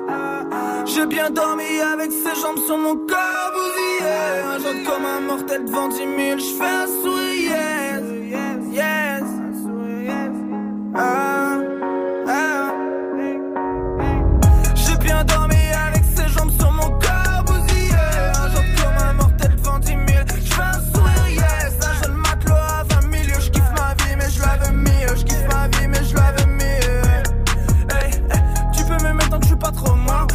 J'ai bien dormi avec ses jambes sur mon corps bousillé Un jour comme un mortel devant 10 000 Je fais un sourire. Yes, yes Ah, ah. J'ai bien dormi avec ses jambes sur mon corps bousillé comme un mortel devant 10 000 Je fais un sourire. Yes. Un jeune matelot à 20 000 Je kiffe ma vie mais je l'avais mis. Je kiffe ma vie mais je l'avais mis. Hey, hey, tu peux me mettre tant que je suis pas trop moi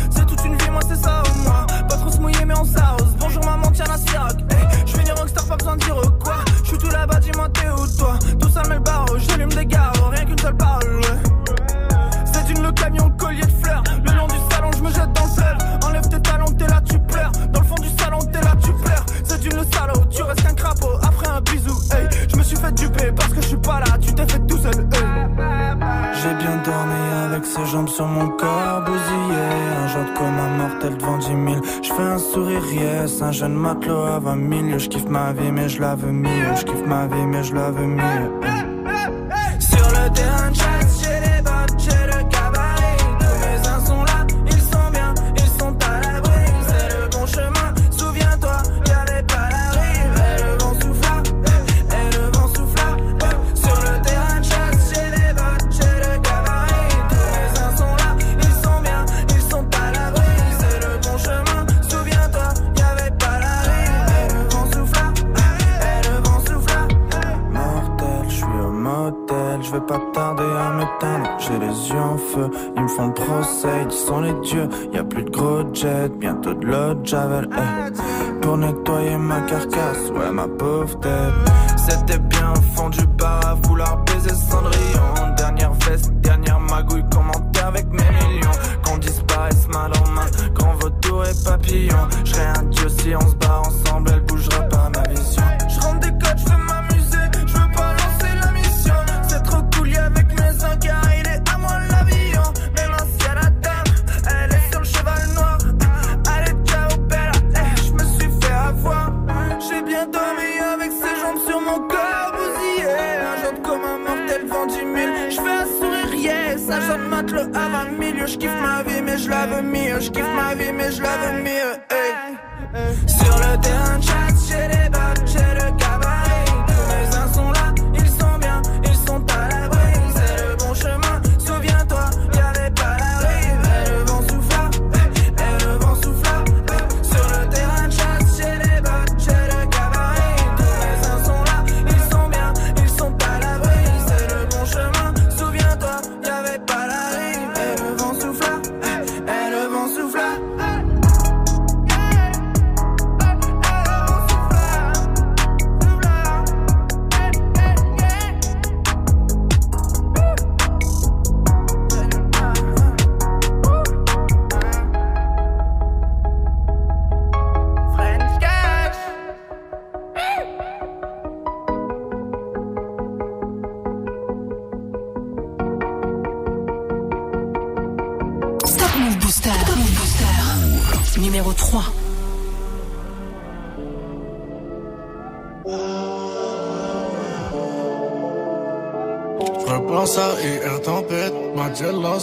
Bonjour maman, tiens la siroc hey, Je vais rockstar, pas besoin de dire quoi. Je suis tout là-bas, dis-moi t'es où toi? Tout ça met le j'allume des gares. Rien qu'une seule parole. C'est d'une le camion, collier de fleurs. Le long du salon, je me jette dans le fleuve. Enlève tes talons, t'es là, tu pleures. Dans le fond du salon, t'es là, tu pleures. C'est d'une le salaud, tu restes qu'un crapaud. Après un bisou, hey. Je me suis fait duper parce que je suis pas là. Tu t'es fait tout seul, j'ai bien dormi avec ses jambes sur mon corps bousillé. Un genre comme un mortel devant 10 000 Je fais un sourire yes. Un jeune matelot à 20 000 Je kiffe ma vie mais je la veux mieux. Je kiffe ma vie mais je la veux mieux. Sur le terrain de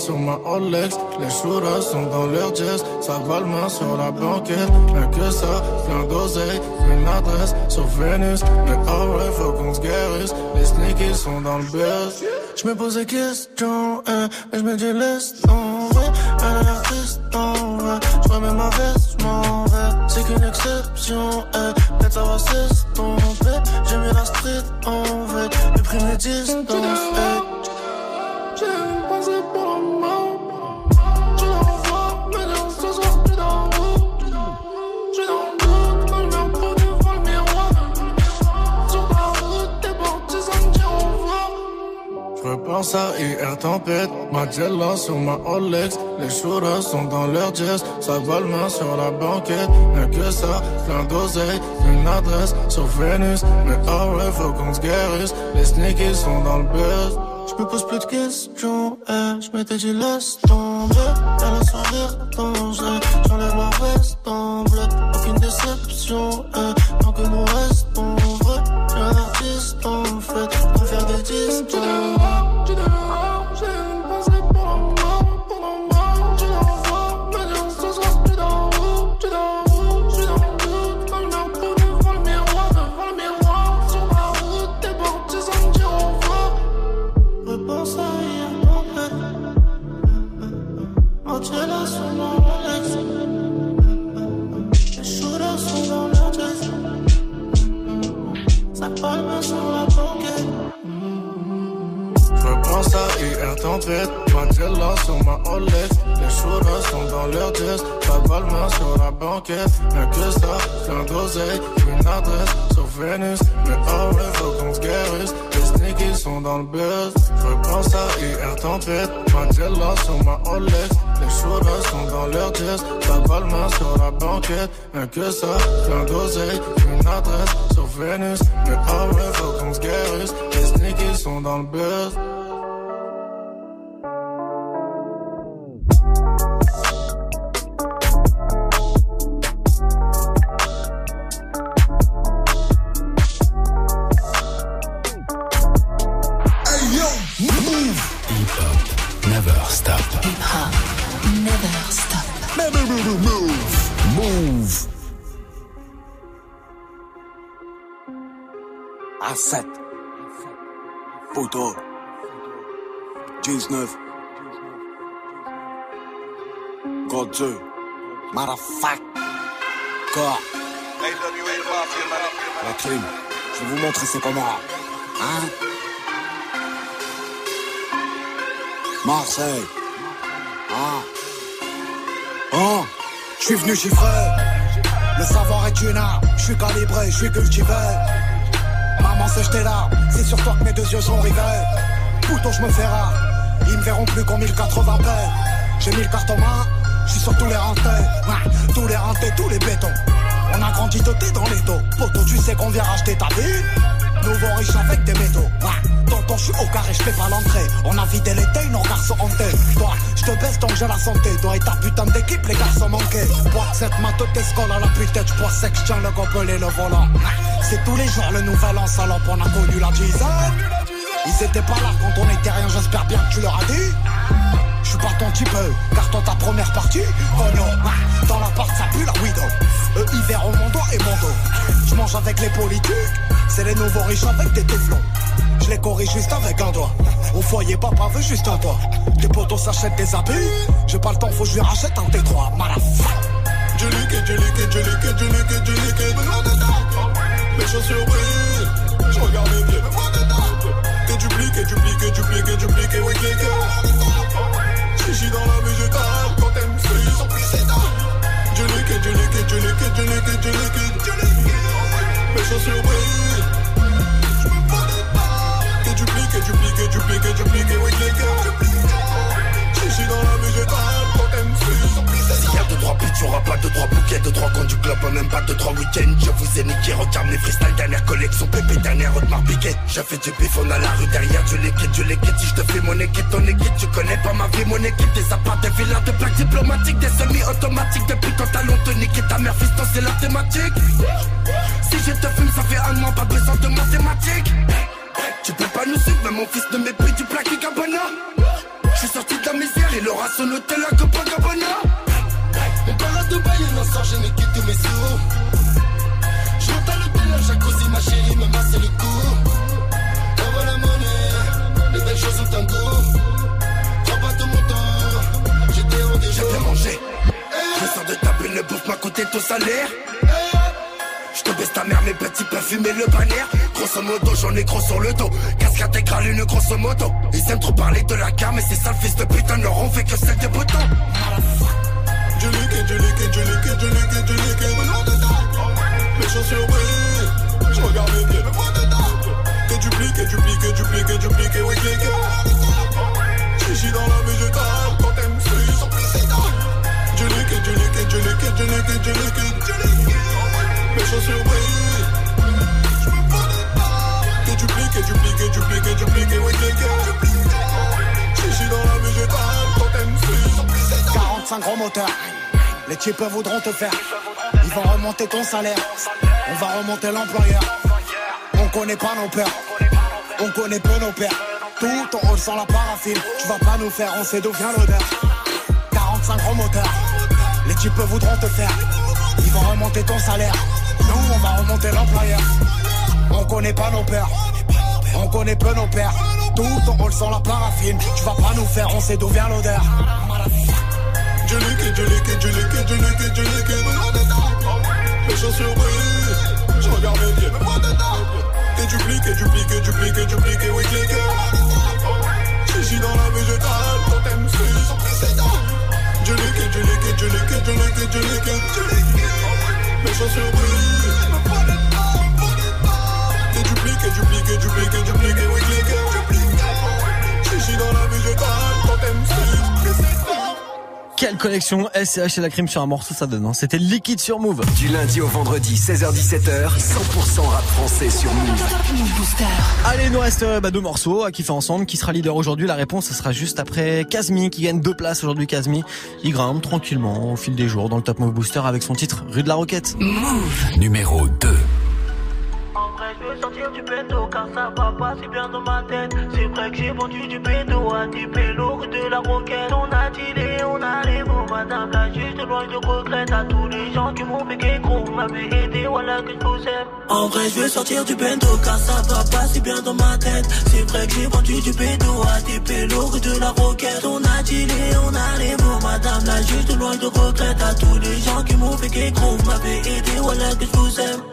sur ma Rolex Les shooters sont dans leur jazz, ça va le main sur la banquette. Rien que ça, plein d'oseille, une adresse sur Vénus. Mais ah ouais, faut qu'on se guérisse, les sneakies sont dans le buzz. Je me pose des questions, hein, mais je me dis laisse tomber. Elle a l'air triste en vrai, je remets ma veste, m'en vais. C'est qu'une exception, hein, peut-être ça va s'estomper. J'ai mis la street en vrai, j'ai pris mes distances. Repense à hier tempête, ma Jella sur ma Rolex. Les shooters sont dans leur jazz, ça va le main sur la banquette. Rien que ça, plein d'oseille, une adresse sur Vénus. Mais ah ouais, faut qu'on se guérisse, les sneakies sont dans le buzz je me pose plus de questions, eh, je m'étais dit laisse tomber. Elle a son rire dangereux, j'enlève ma veste en bleu Aucune déception, eh, tant que nous restons vrais. J'ai un artiste en fait, pour faire des distances tempête Angela sur ma Rolex Les shooters sont dans leur jazz Ça palme sur la banquette. Rien que ça, plein d'oseille Une adresse sur Vénus. Mais oh ouais, faut qu'on se guérisse. Les sneakies sont dans le buzz. Repense à hier tempête Mandela sur ma Rolex Les shooters sont dans leur va le main sur la banquette. Rien que ça, plein d'oseille Une adresse sur Vénus. Mais oh ouais, faut qu'on se guérisse. Les sneakies sont dans le buzz 19 God 2 Motherfucker La clim Je vais vous montrer c'est comment Hein? Marseille Ah Je suis venu chiffrer. Le savoir est une arme. Je suis calibré, je suis cultivé. Maman sèche tes larmes. C'est sur toi que mes deux yeux sont rivés. Pouton, je me rare. Ils me verront plus qu'en 1080 p. J'ai mis le carte en main. Je suis sur tous les rentés. Tous les rentés, tous les bétons. On a grandi doté dans les dos. Poto, tu sais qu'on vient racheter ta vie. Nouveau riche avec des métaux. Ouais, tonton, je suis au carré, je fais pas l'entrée. On a vidé tailles, nos garçons hantés. Toi, je te baisse donc j'ai la santé. Toi et ta putain d'équipe, les garçons manqués. Bois cette mato t'escole à la putain, je bois sec, je tiens le gobelet et le volant. C'est tous les jours le nouvel an, salope, on a connu la dizaine. Ils étaient pas là quand on était rien, j'espère bien que tu leur as dit. Je suis pas ton type, car toi ta première partie, oh non, dans l'appart ça pue la widow. Eux ils verront mon doigt et mon dos. Je mange avec les politiques, c'est les nouveaux riches avec des téflons. Je les corrige juste avec un doigt. Au foyer, papa veut juste un toit. Tes potos s'achètent des habits, j'ai pas le temps, faut que je rachète un T3. Malaf. Je liquide, je liquide, je liquide, je liquide, je liquide. Mes chaussures brillent, je regarde mes pieds. Que dupliqué, dupliqué, dupliqué, dupliqué, oui, cliqué. Chichi dans la végétale, quand t'aimes c'est sans plus c'est Je liquide, je liquide, je liquide, je liquide, je liquide, je liquide. Mes chaussures brillent. Que dupliqué, dupliqué, dupliqué, dupliqué, oui, cliqué. Chichi dans la végétale, quand t'aimes c'est sans plus c'est Trois y'aura pas deux trois bouquets, deux trois comptes du club, même pas deux trois week-ends. Je vous ai niqué, regarde mes freestyles, dernière collection, pépé, dernière haute marque piqué. J'ai fait du bif, on a la rue derrière, du liquide, du liquide. Si je te fais mon équipe, ton équipe, tu connais pas ma vie, mon équipe. Des apparts, des villas, de plaques diplomatiques, des semi-automatiques. Depuis ton talon, te niquer ta mère, fiston, c'est la thématique. Si je te fume, ça fait un mois, pas besoin de mathématiques. Tu peux pas nous suivre, mais mon fils de mépris du plaqué Cabana. Je suis sorti de la misère, il aura son hôtel à Copacabana. À Dubaï, un instant, j'ai niqué tous mes sous. Je monte à l'hôtel, la jacuzzi, ma chérie me masse le cou. Envoie la monnaie, les belles choses ont un goût. Prends pas tout mon temps, j'étais au déjeuner. J'ai bien mangé. Je sors de table, le bouffe m'a coûté ton salaire. Je te baisse ta mère, mes petits peuvent fumer le bannière. Grosso modo, j'en ai gros sur le dos. Casque intégrale, une grosse moto. Ils aiment trop parler de la carte, mais ces sales fils de putain leur on fait que celle des boutons. Je liquide, je liquide, je liquide, je liquide, je liquide. Mes chaussures brillent, je regarde mes pieds. Que dupliqué, dupliqué, dupliqué, dupliqué, oui, cliqué. Chichi dans la végétale, quand t'aimes sans plus c'est Je liquide, je liquide, je liquide, je liquide, je liquide. Mes chaussures brillent. Que dupliqué, dupliqué, dupliqué, dupliqué, oui, cliqué. 5 gros moteurs. Les types voudront te faire. Ils vont remonter ton salaire. On va remonter l'employeur. On connaît pas nos peurs. On connaît peu nos pères. Tout en sans la paraffine. Tu vas pas nous faire, on sait d'où vient l'odeur. 45 gros moteurs. Les types voudront te faire. Ils vont remonter ton salaire. Nous, on va remonter l'employeur. On connaît pas nos peurs. On connaît peu nos pères. Tout en sans la paraffine. Tu vas pas nous faire, on sait d'où vient l'odeur. Je liquide, je liquide, je liquide, je liquide, je liquide. Mes chaussures brillent, je regarde mes pieds. Que dupliqué, dupliqué, dupliqué, dupliqué, oui, cliqué. Chichi dans la végétale, t'aimes c'est sans c'est Je liquide, je liquide, je liquide, je liquide, je liquide, je liquide. Mes chaussures brillent. Que dupliqué, dupliqué, dupliqué, dupliqué, oui, cliqué. Chichi dans la végétale, plus c'est Quelle connexion SCH et la crime sur un morceau ça donne. hein. C'était liquide sur Move. Du lundi au vendredi, 16h17h, 100% rap français sur Move. Allez, il nous reste euh, bah, deux morceaux à kiffer ensemble. Qui sera leader aujourd'hui? La réponse, ce sera juste après Kazmi qui gagne deux places aujourd'hui. Kazmi, il grimpe tranquillement au fil des jours dans le Top Move Booster avec son titre Rue de la Roquette. Move numéro 2. Je veux sortir du pédo car ça va pas si bien dans ma tête. C'est vrai que j'ai vendu du pédo à des pélos de la roquette. On a dealé, on a les mots, madame la juste loin de regret. À tous les gens qui m'ont fait gros, m'avaient aidé, voilà que je vous aime. En vrai, je veux sortir du bendo car ça va pas si bien dans ma tête. C'est vrai que j'ai vendu du pédo à des pélos de la roquette. On a dealé, on a les mots, madame la juste loin de regret. À tous les gens qui m'ont fait gros, m'avaient aidé, voilà que je vous aime.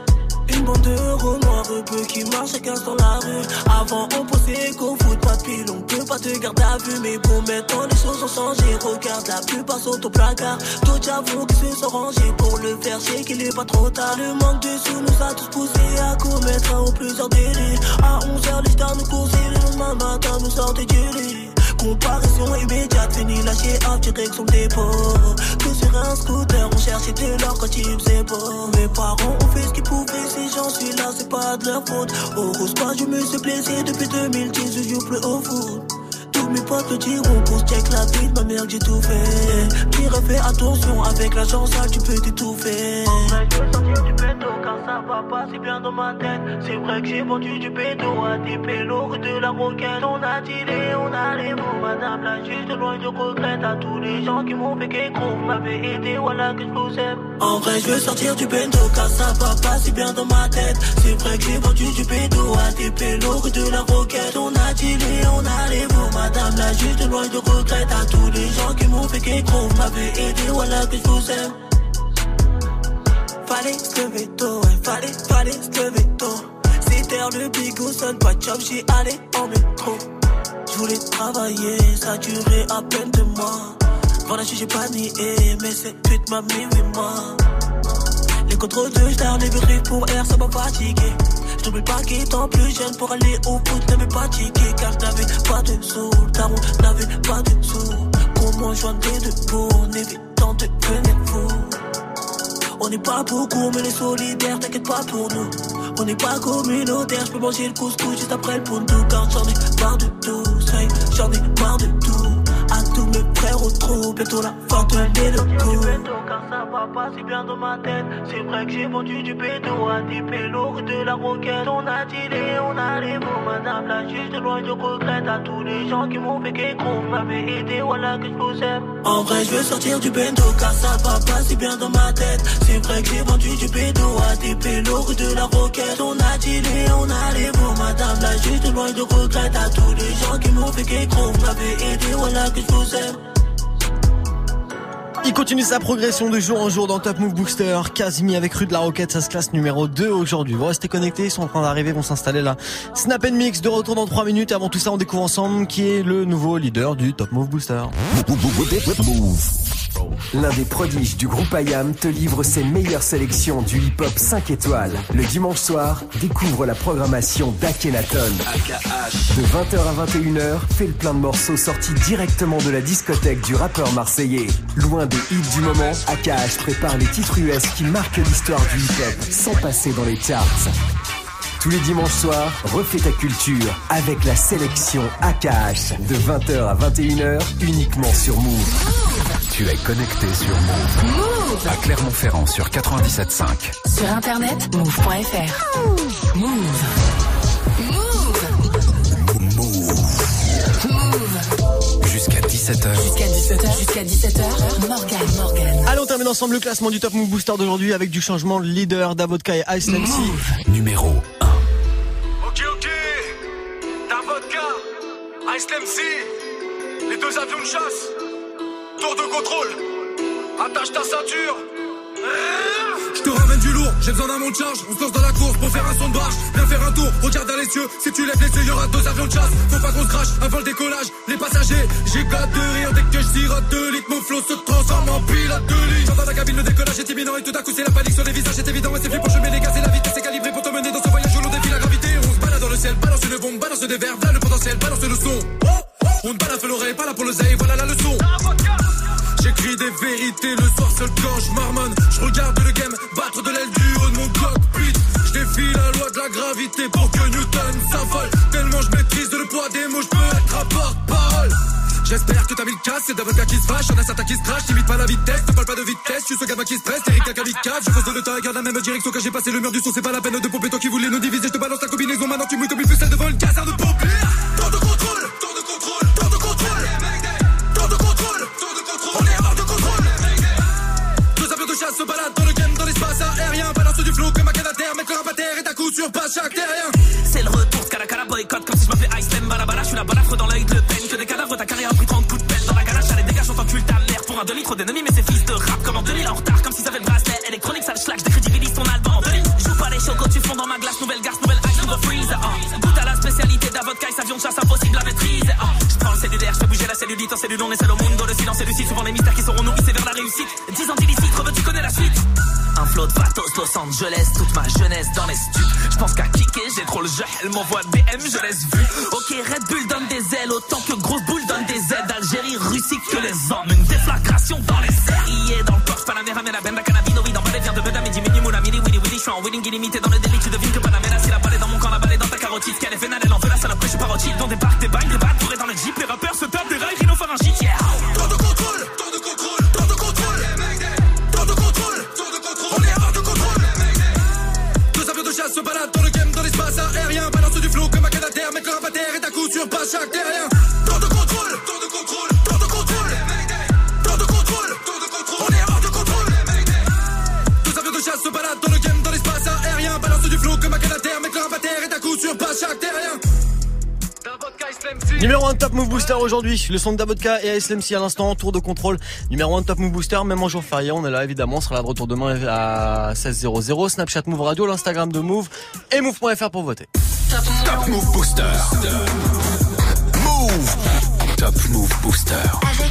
Une bande de noirs peu qui marchent chacun dans la rue. Avant, on pensait qu'au foot, pas de pile, on peut pas te garder à vue. Mais bon, maintenant les choses ont changé. Regarde, la plupart sont au placard. D'autres avouent qu'ils se sont rangés pour le faire, c'est qu'il est pas trop tard. Le manque de sous nous a tous poussés à commettre un ou plusieurs délits. À 11h, les stars nous coursaient, le lendemain matin nous sortaient du lit. Comparaison immédiate, fini lâché à direction dépôt. Tout sur un scooter, on cherchait de l'or quand il faisait beau. Mes parents ont fait ce qu'ils pouvaient, si j'en suis là, c'est pas de leur faute. Au rose pas, je me suis blessé depuis 2010, je joue plus au foot. Mes potes le diront qu'on se check la vie de ma mère j'ai tout fait. Pire fais attention, avec l'argent sale tu peux t'étouffer. En vrai, je veux sortir du pédo car ça va pas si bien dans ma tête. C'est vrai que j'ai vendu du pédo à des pélos de la roquette. On a tiré, on a les mots, madame la juge de loin je regrette à tous les gens qui m'ont fait qu'écro. Vous m'avez aidé, voilà que je vous aime. En vrai, je veux sortir du pédo car ça va pas si bien dans ma tête. C'est vrai que j'ai vendu du pédo à des pélos de la roquette. On a tiré, on a les mots, madame la juge de loin je regrette à tous les gens qui m'ont fait. Vous m'avez aidé, voilà que je vous aime. Fallait se lever tôt, ouais, fallait, fallait se lever tôt. C'était le big au seul pas de job, j'y allais en métro. Je voulais travailler, ça durait à peine deux mois. Voilà, j'ai pas nié, mais cette pute m'a mis oui, moi. Les contrôles de vérifiés pour air, ça m'a fatigué. J'oublie pas qu'étant plus jeune pour aller au foot, n'avais pas ticket car j'avais pas de sous. Daron n'avait pas de sous. Comment joindre les deux bouts en évitant de devenir fou? On n'est pas beaucoup, mais les solidaires, t'inquiète pas pour nous. On n'est pas communautaire, je peux manger le couscous juste après le tout car j'en ai marre de tout, j'en ai marre de tout. À tous mes frères au trou, bientôt la fin de l'éloquent. Va pas si bien dans ma tête. C'est vrai que j'ai vendu du pédo à des pélos de la roquette. On a tiré, on a les madame la juge de loin je regrette à tous les gens qui m'ont fait qu'écro. Vous m'avez aidé, voilà que je vous aime. En vrai, je veux sortir du bendo car ça va pas si bien dans ma tête. C'est vrai que j'ai vendu du pédo à des pélos de la roquette. On a tiré, on a les mots, madame la juge de loin je regrette à tous les gens qui m'ont fait qu'écro. Vous m'avez aidé, voilà que je vous aime. Il continue sa progression de jour en jour dans Top Move Booster. Casimi avec Rue de la Roquette, ça se classe numéro 2 aujourd'hui. Vous restez connectés, ils sont en train d'arriver, vont s'installer là. Snap and Mix de retour dans 3 minutes. Avant tout ça, on découvre ensemble qui est le nouveau leader du Top Move Booster. L'un des prodiges du groupe IAM te livre ses meilleures sélections du hip-hop 5 étoiles. Le dimanche soir, découvre la programmation d'Akhenaton. De 20h à 21h, fais le plein de morceaux sortis directement de la discothèque du rappeur marseillais. Loin des hits du moment, AKH prépare les titres US qui marquent l'histoire du hip-hop sans passer dans les charts. Tous les dimanches soirs, refais ta culture avec la sélection AKH de 20h à 21h uniquement sur Move. Tu es connecté sur Move. Move À Clermont-Ferrand sur 97.5. Sur internet, move.fr. Move. Move. Move. Jusqu'à 17h. Jusqu'à 17h. Jusqu'à 17h. Morgan, Morgan. Allez, on termine ensemble le classement du Top Move Booster d'aujourd'hui avec du changement de leader d'Avodka et Ice MC. Numéro Ok, ok. T'as vodka, Ice MC, les deux avions de chasse, tour de contrôle. Attache ta ceinture. Je te ramène du lourd, j'ai besoin d'un monte charge. On se lance dans la course pour faire un son de barge. Viens faire un tour, regarde dans les cieux. Si tu lèves les yeux, y'aura deux avions de chasse. Faut pas qu'on se crache avant le décollage. Les passagers, j'ai gâte de rire dès que je sirote deux litres. Mon flow se transforme en pilote de ligne. J'entends la cabine, le décollage est imminent et tout à coup c'est la panique sur les visages. C'est évident et c'est fait pour chemin les gars. C'est la vitesse, c'est calibré pour te mener dans ce voyage où l'on défie la gravité. On se balade dans le ciel, balance une bombe, balance des verres. Là le potentiel, balance le son. On te balade l'oreille, pas là pour le zay, voilà la leçon. J'écris des vérités le soir seul quand je marmonne. Je regarde le game battre de l'aile du haut de mon cockpit. Je défie la loi de la gravité pour que Newton s'affole. Tellement je maîtrise le poids des mots, je peux être à porte-parole. J'espère que t'as mis le casse, c'est d'avocat qui se fâche, y'en a certains qui se crachent, t'imites pas la vitesse, ne parle pas de vitesse, tu ce gamin qui se presse, Eric kamikaze, je fonce de le et garde la même direction que j'ai passé le mur du son, c'est pas la peine de pomper, toi qui voulais nous diviser, je te balance la combinaison, maintenant tu mouilles comme une ficelle devant une caserne de pompiers. balade dans le game, dans l'espace aérien. Balance du flou comme un canadair, mettre le à terre et ta coup sur pas chaque terrien. C'est le retour, de cara boycott, comme si je m'appelais Ice Balabala. Je suis la balafre dans l'œil de peine, que des cadavres, ta carrière a pris 30 coups de pelle dans la galache. Allez, dégage, j'entends cul ta mère pour un demi-trop d'ennemis, mais c'est fils de rap, comme en 2000 en retard, comme s'ils avaient le bracelet électronique, ça le schlack, décrédibilise ton album. Joue pas les chocos, tu fonds dans ma glace, nouvelle garce, nouvelle ice, nouveau freeze. Ah, ah. Goûte à la spécialité d'avocat, ça vient de chasse impossible à maîtrise cellulaire, ça bouger la cellulite, en cellule, on est seul au monde, dans le silence et lucide, souvent les mystères qui seront nous vers la réussite. 10 ans d'illicite, tu connais la suite. Un flot de pathos, Los Angeles, toute ma jeunesse dans les stups. Je pense qu'à kicker, j'ai trop le jeu, elle m'envoie DM, je laisse vue. Ok, Red Bull donne des ailes, autant que Grosse Boule donne des aides. Algérie, Russie, que les hommes, une déflagration dans les séries. Dans le poche, Panamera, mais la benda, cannabino, oui, dans balai, vient de Bedam, et Jimmy Moula, Mini, Willy, Willy, je suis en wheeling illimité dans le délit, tu devines que Panamera, si la balle est dans mon camp, la balle est dans ta carotide, qu'elle est vénale, elle en veut la salope, je suis parotide, dans des Booster aujourd'hui, le son de Davodka et ASLMC à l'instant, tour de contrôle. Numéro 1 Top Move Booster, même en jour férié, on est là évidemment, on sera là de retour demain à 16h00, Snapchat Move Radio, l'Instagram de Move et Move.fr pour voter. Top Move Booster. Move. Top Move Booster. Avec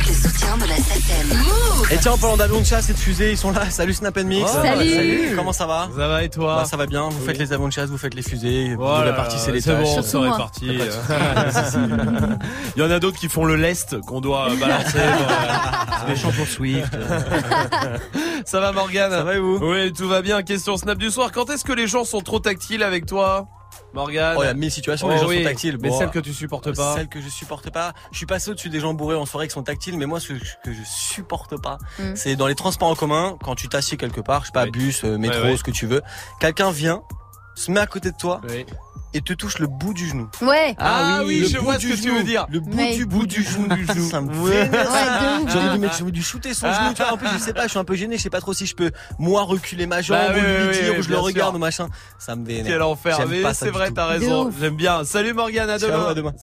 de la SACEM. Move Et tiens, en parlant d'avions de chasse et de fusées, ils sont là. Salut Snap Mix. Oh, Salut. Comment ça va Ça va et toi Bah, Ça va bien. Vous faites les avions de chasse, vous faites les fusées, vous Voilà, répartissez les c'est tâches. bon, on se répartit. Il y en a d'autres qui font le lest qu'on doit balancer. C'est méchant pour Swift. Ça va Morgane Ça va et vous Oui, tout va bien. Question Snap du soir. Quand est-ce que les gens sont trop tactiles avec toi? Morgane Oh, il y a mille situations, Oh les gens oui, sont tactiles. Mais Bon, celles que tu supportes pas Celles que je supporte pas. Je suis passé au-dessus des gens bourrés en soirée qui sont tactiles, mais moi, ce que je, supporte pas, Mm. c'est dans les transports en commun, quand tu t'assieds quelque part, je sais pas, bus, euh, métro, Ouais, ouais. ce que tu veux, quelqu'un vient, se met à côté de toi, et te touche le bout du genou. Ouais. Ah oui, le je bout vois ce du que tu genou. veux dire. Le bout du bout du genou. Ça me Ouais. vénère. Ouais, de ouf. J'aurais dû, mettre- j'aurais dû shooter son genou, tu vois. En plus, je sais pas, je suis un peu gêné, je sais pas trop si je peux, moi, reculer ma jambe, Bah ou oui, lui oui, dire, oui, ou je le regarde, ou machin. Ça me vénère. Quel enfer. C'est du vrai, t'as raison. J'aime bien. Salut Morgane, à Ciao, demain. à demain.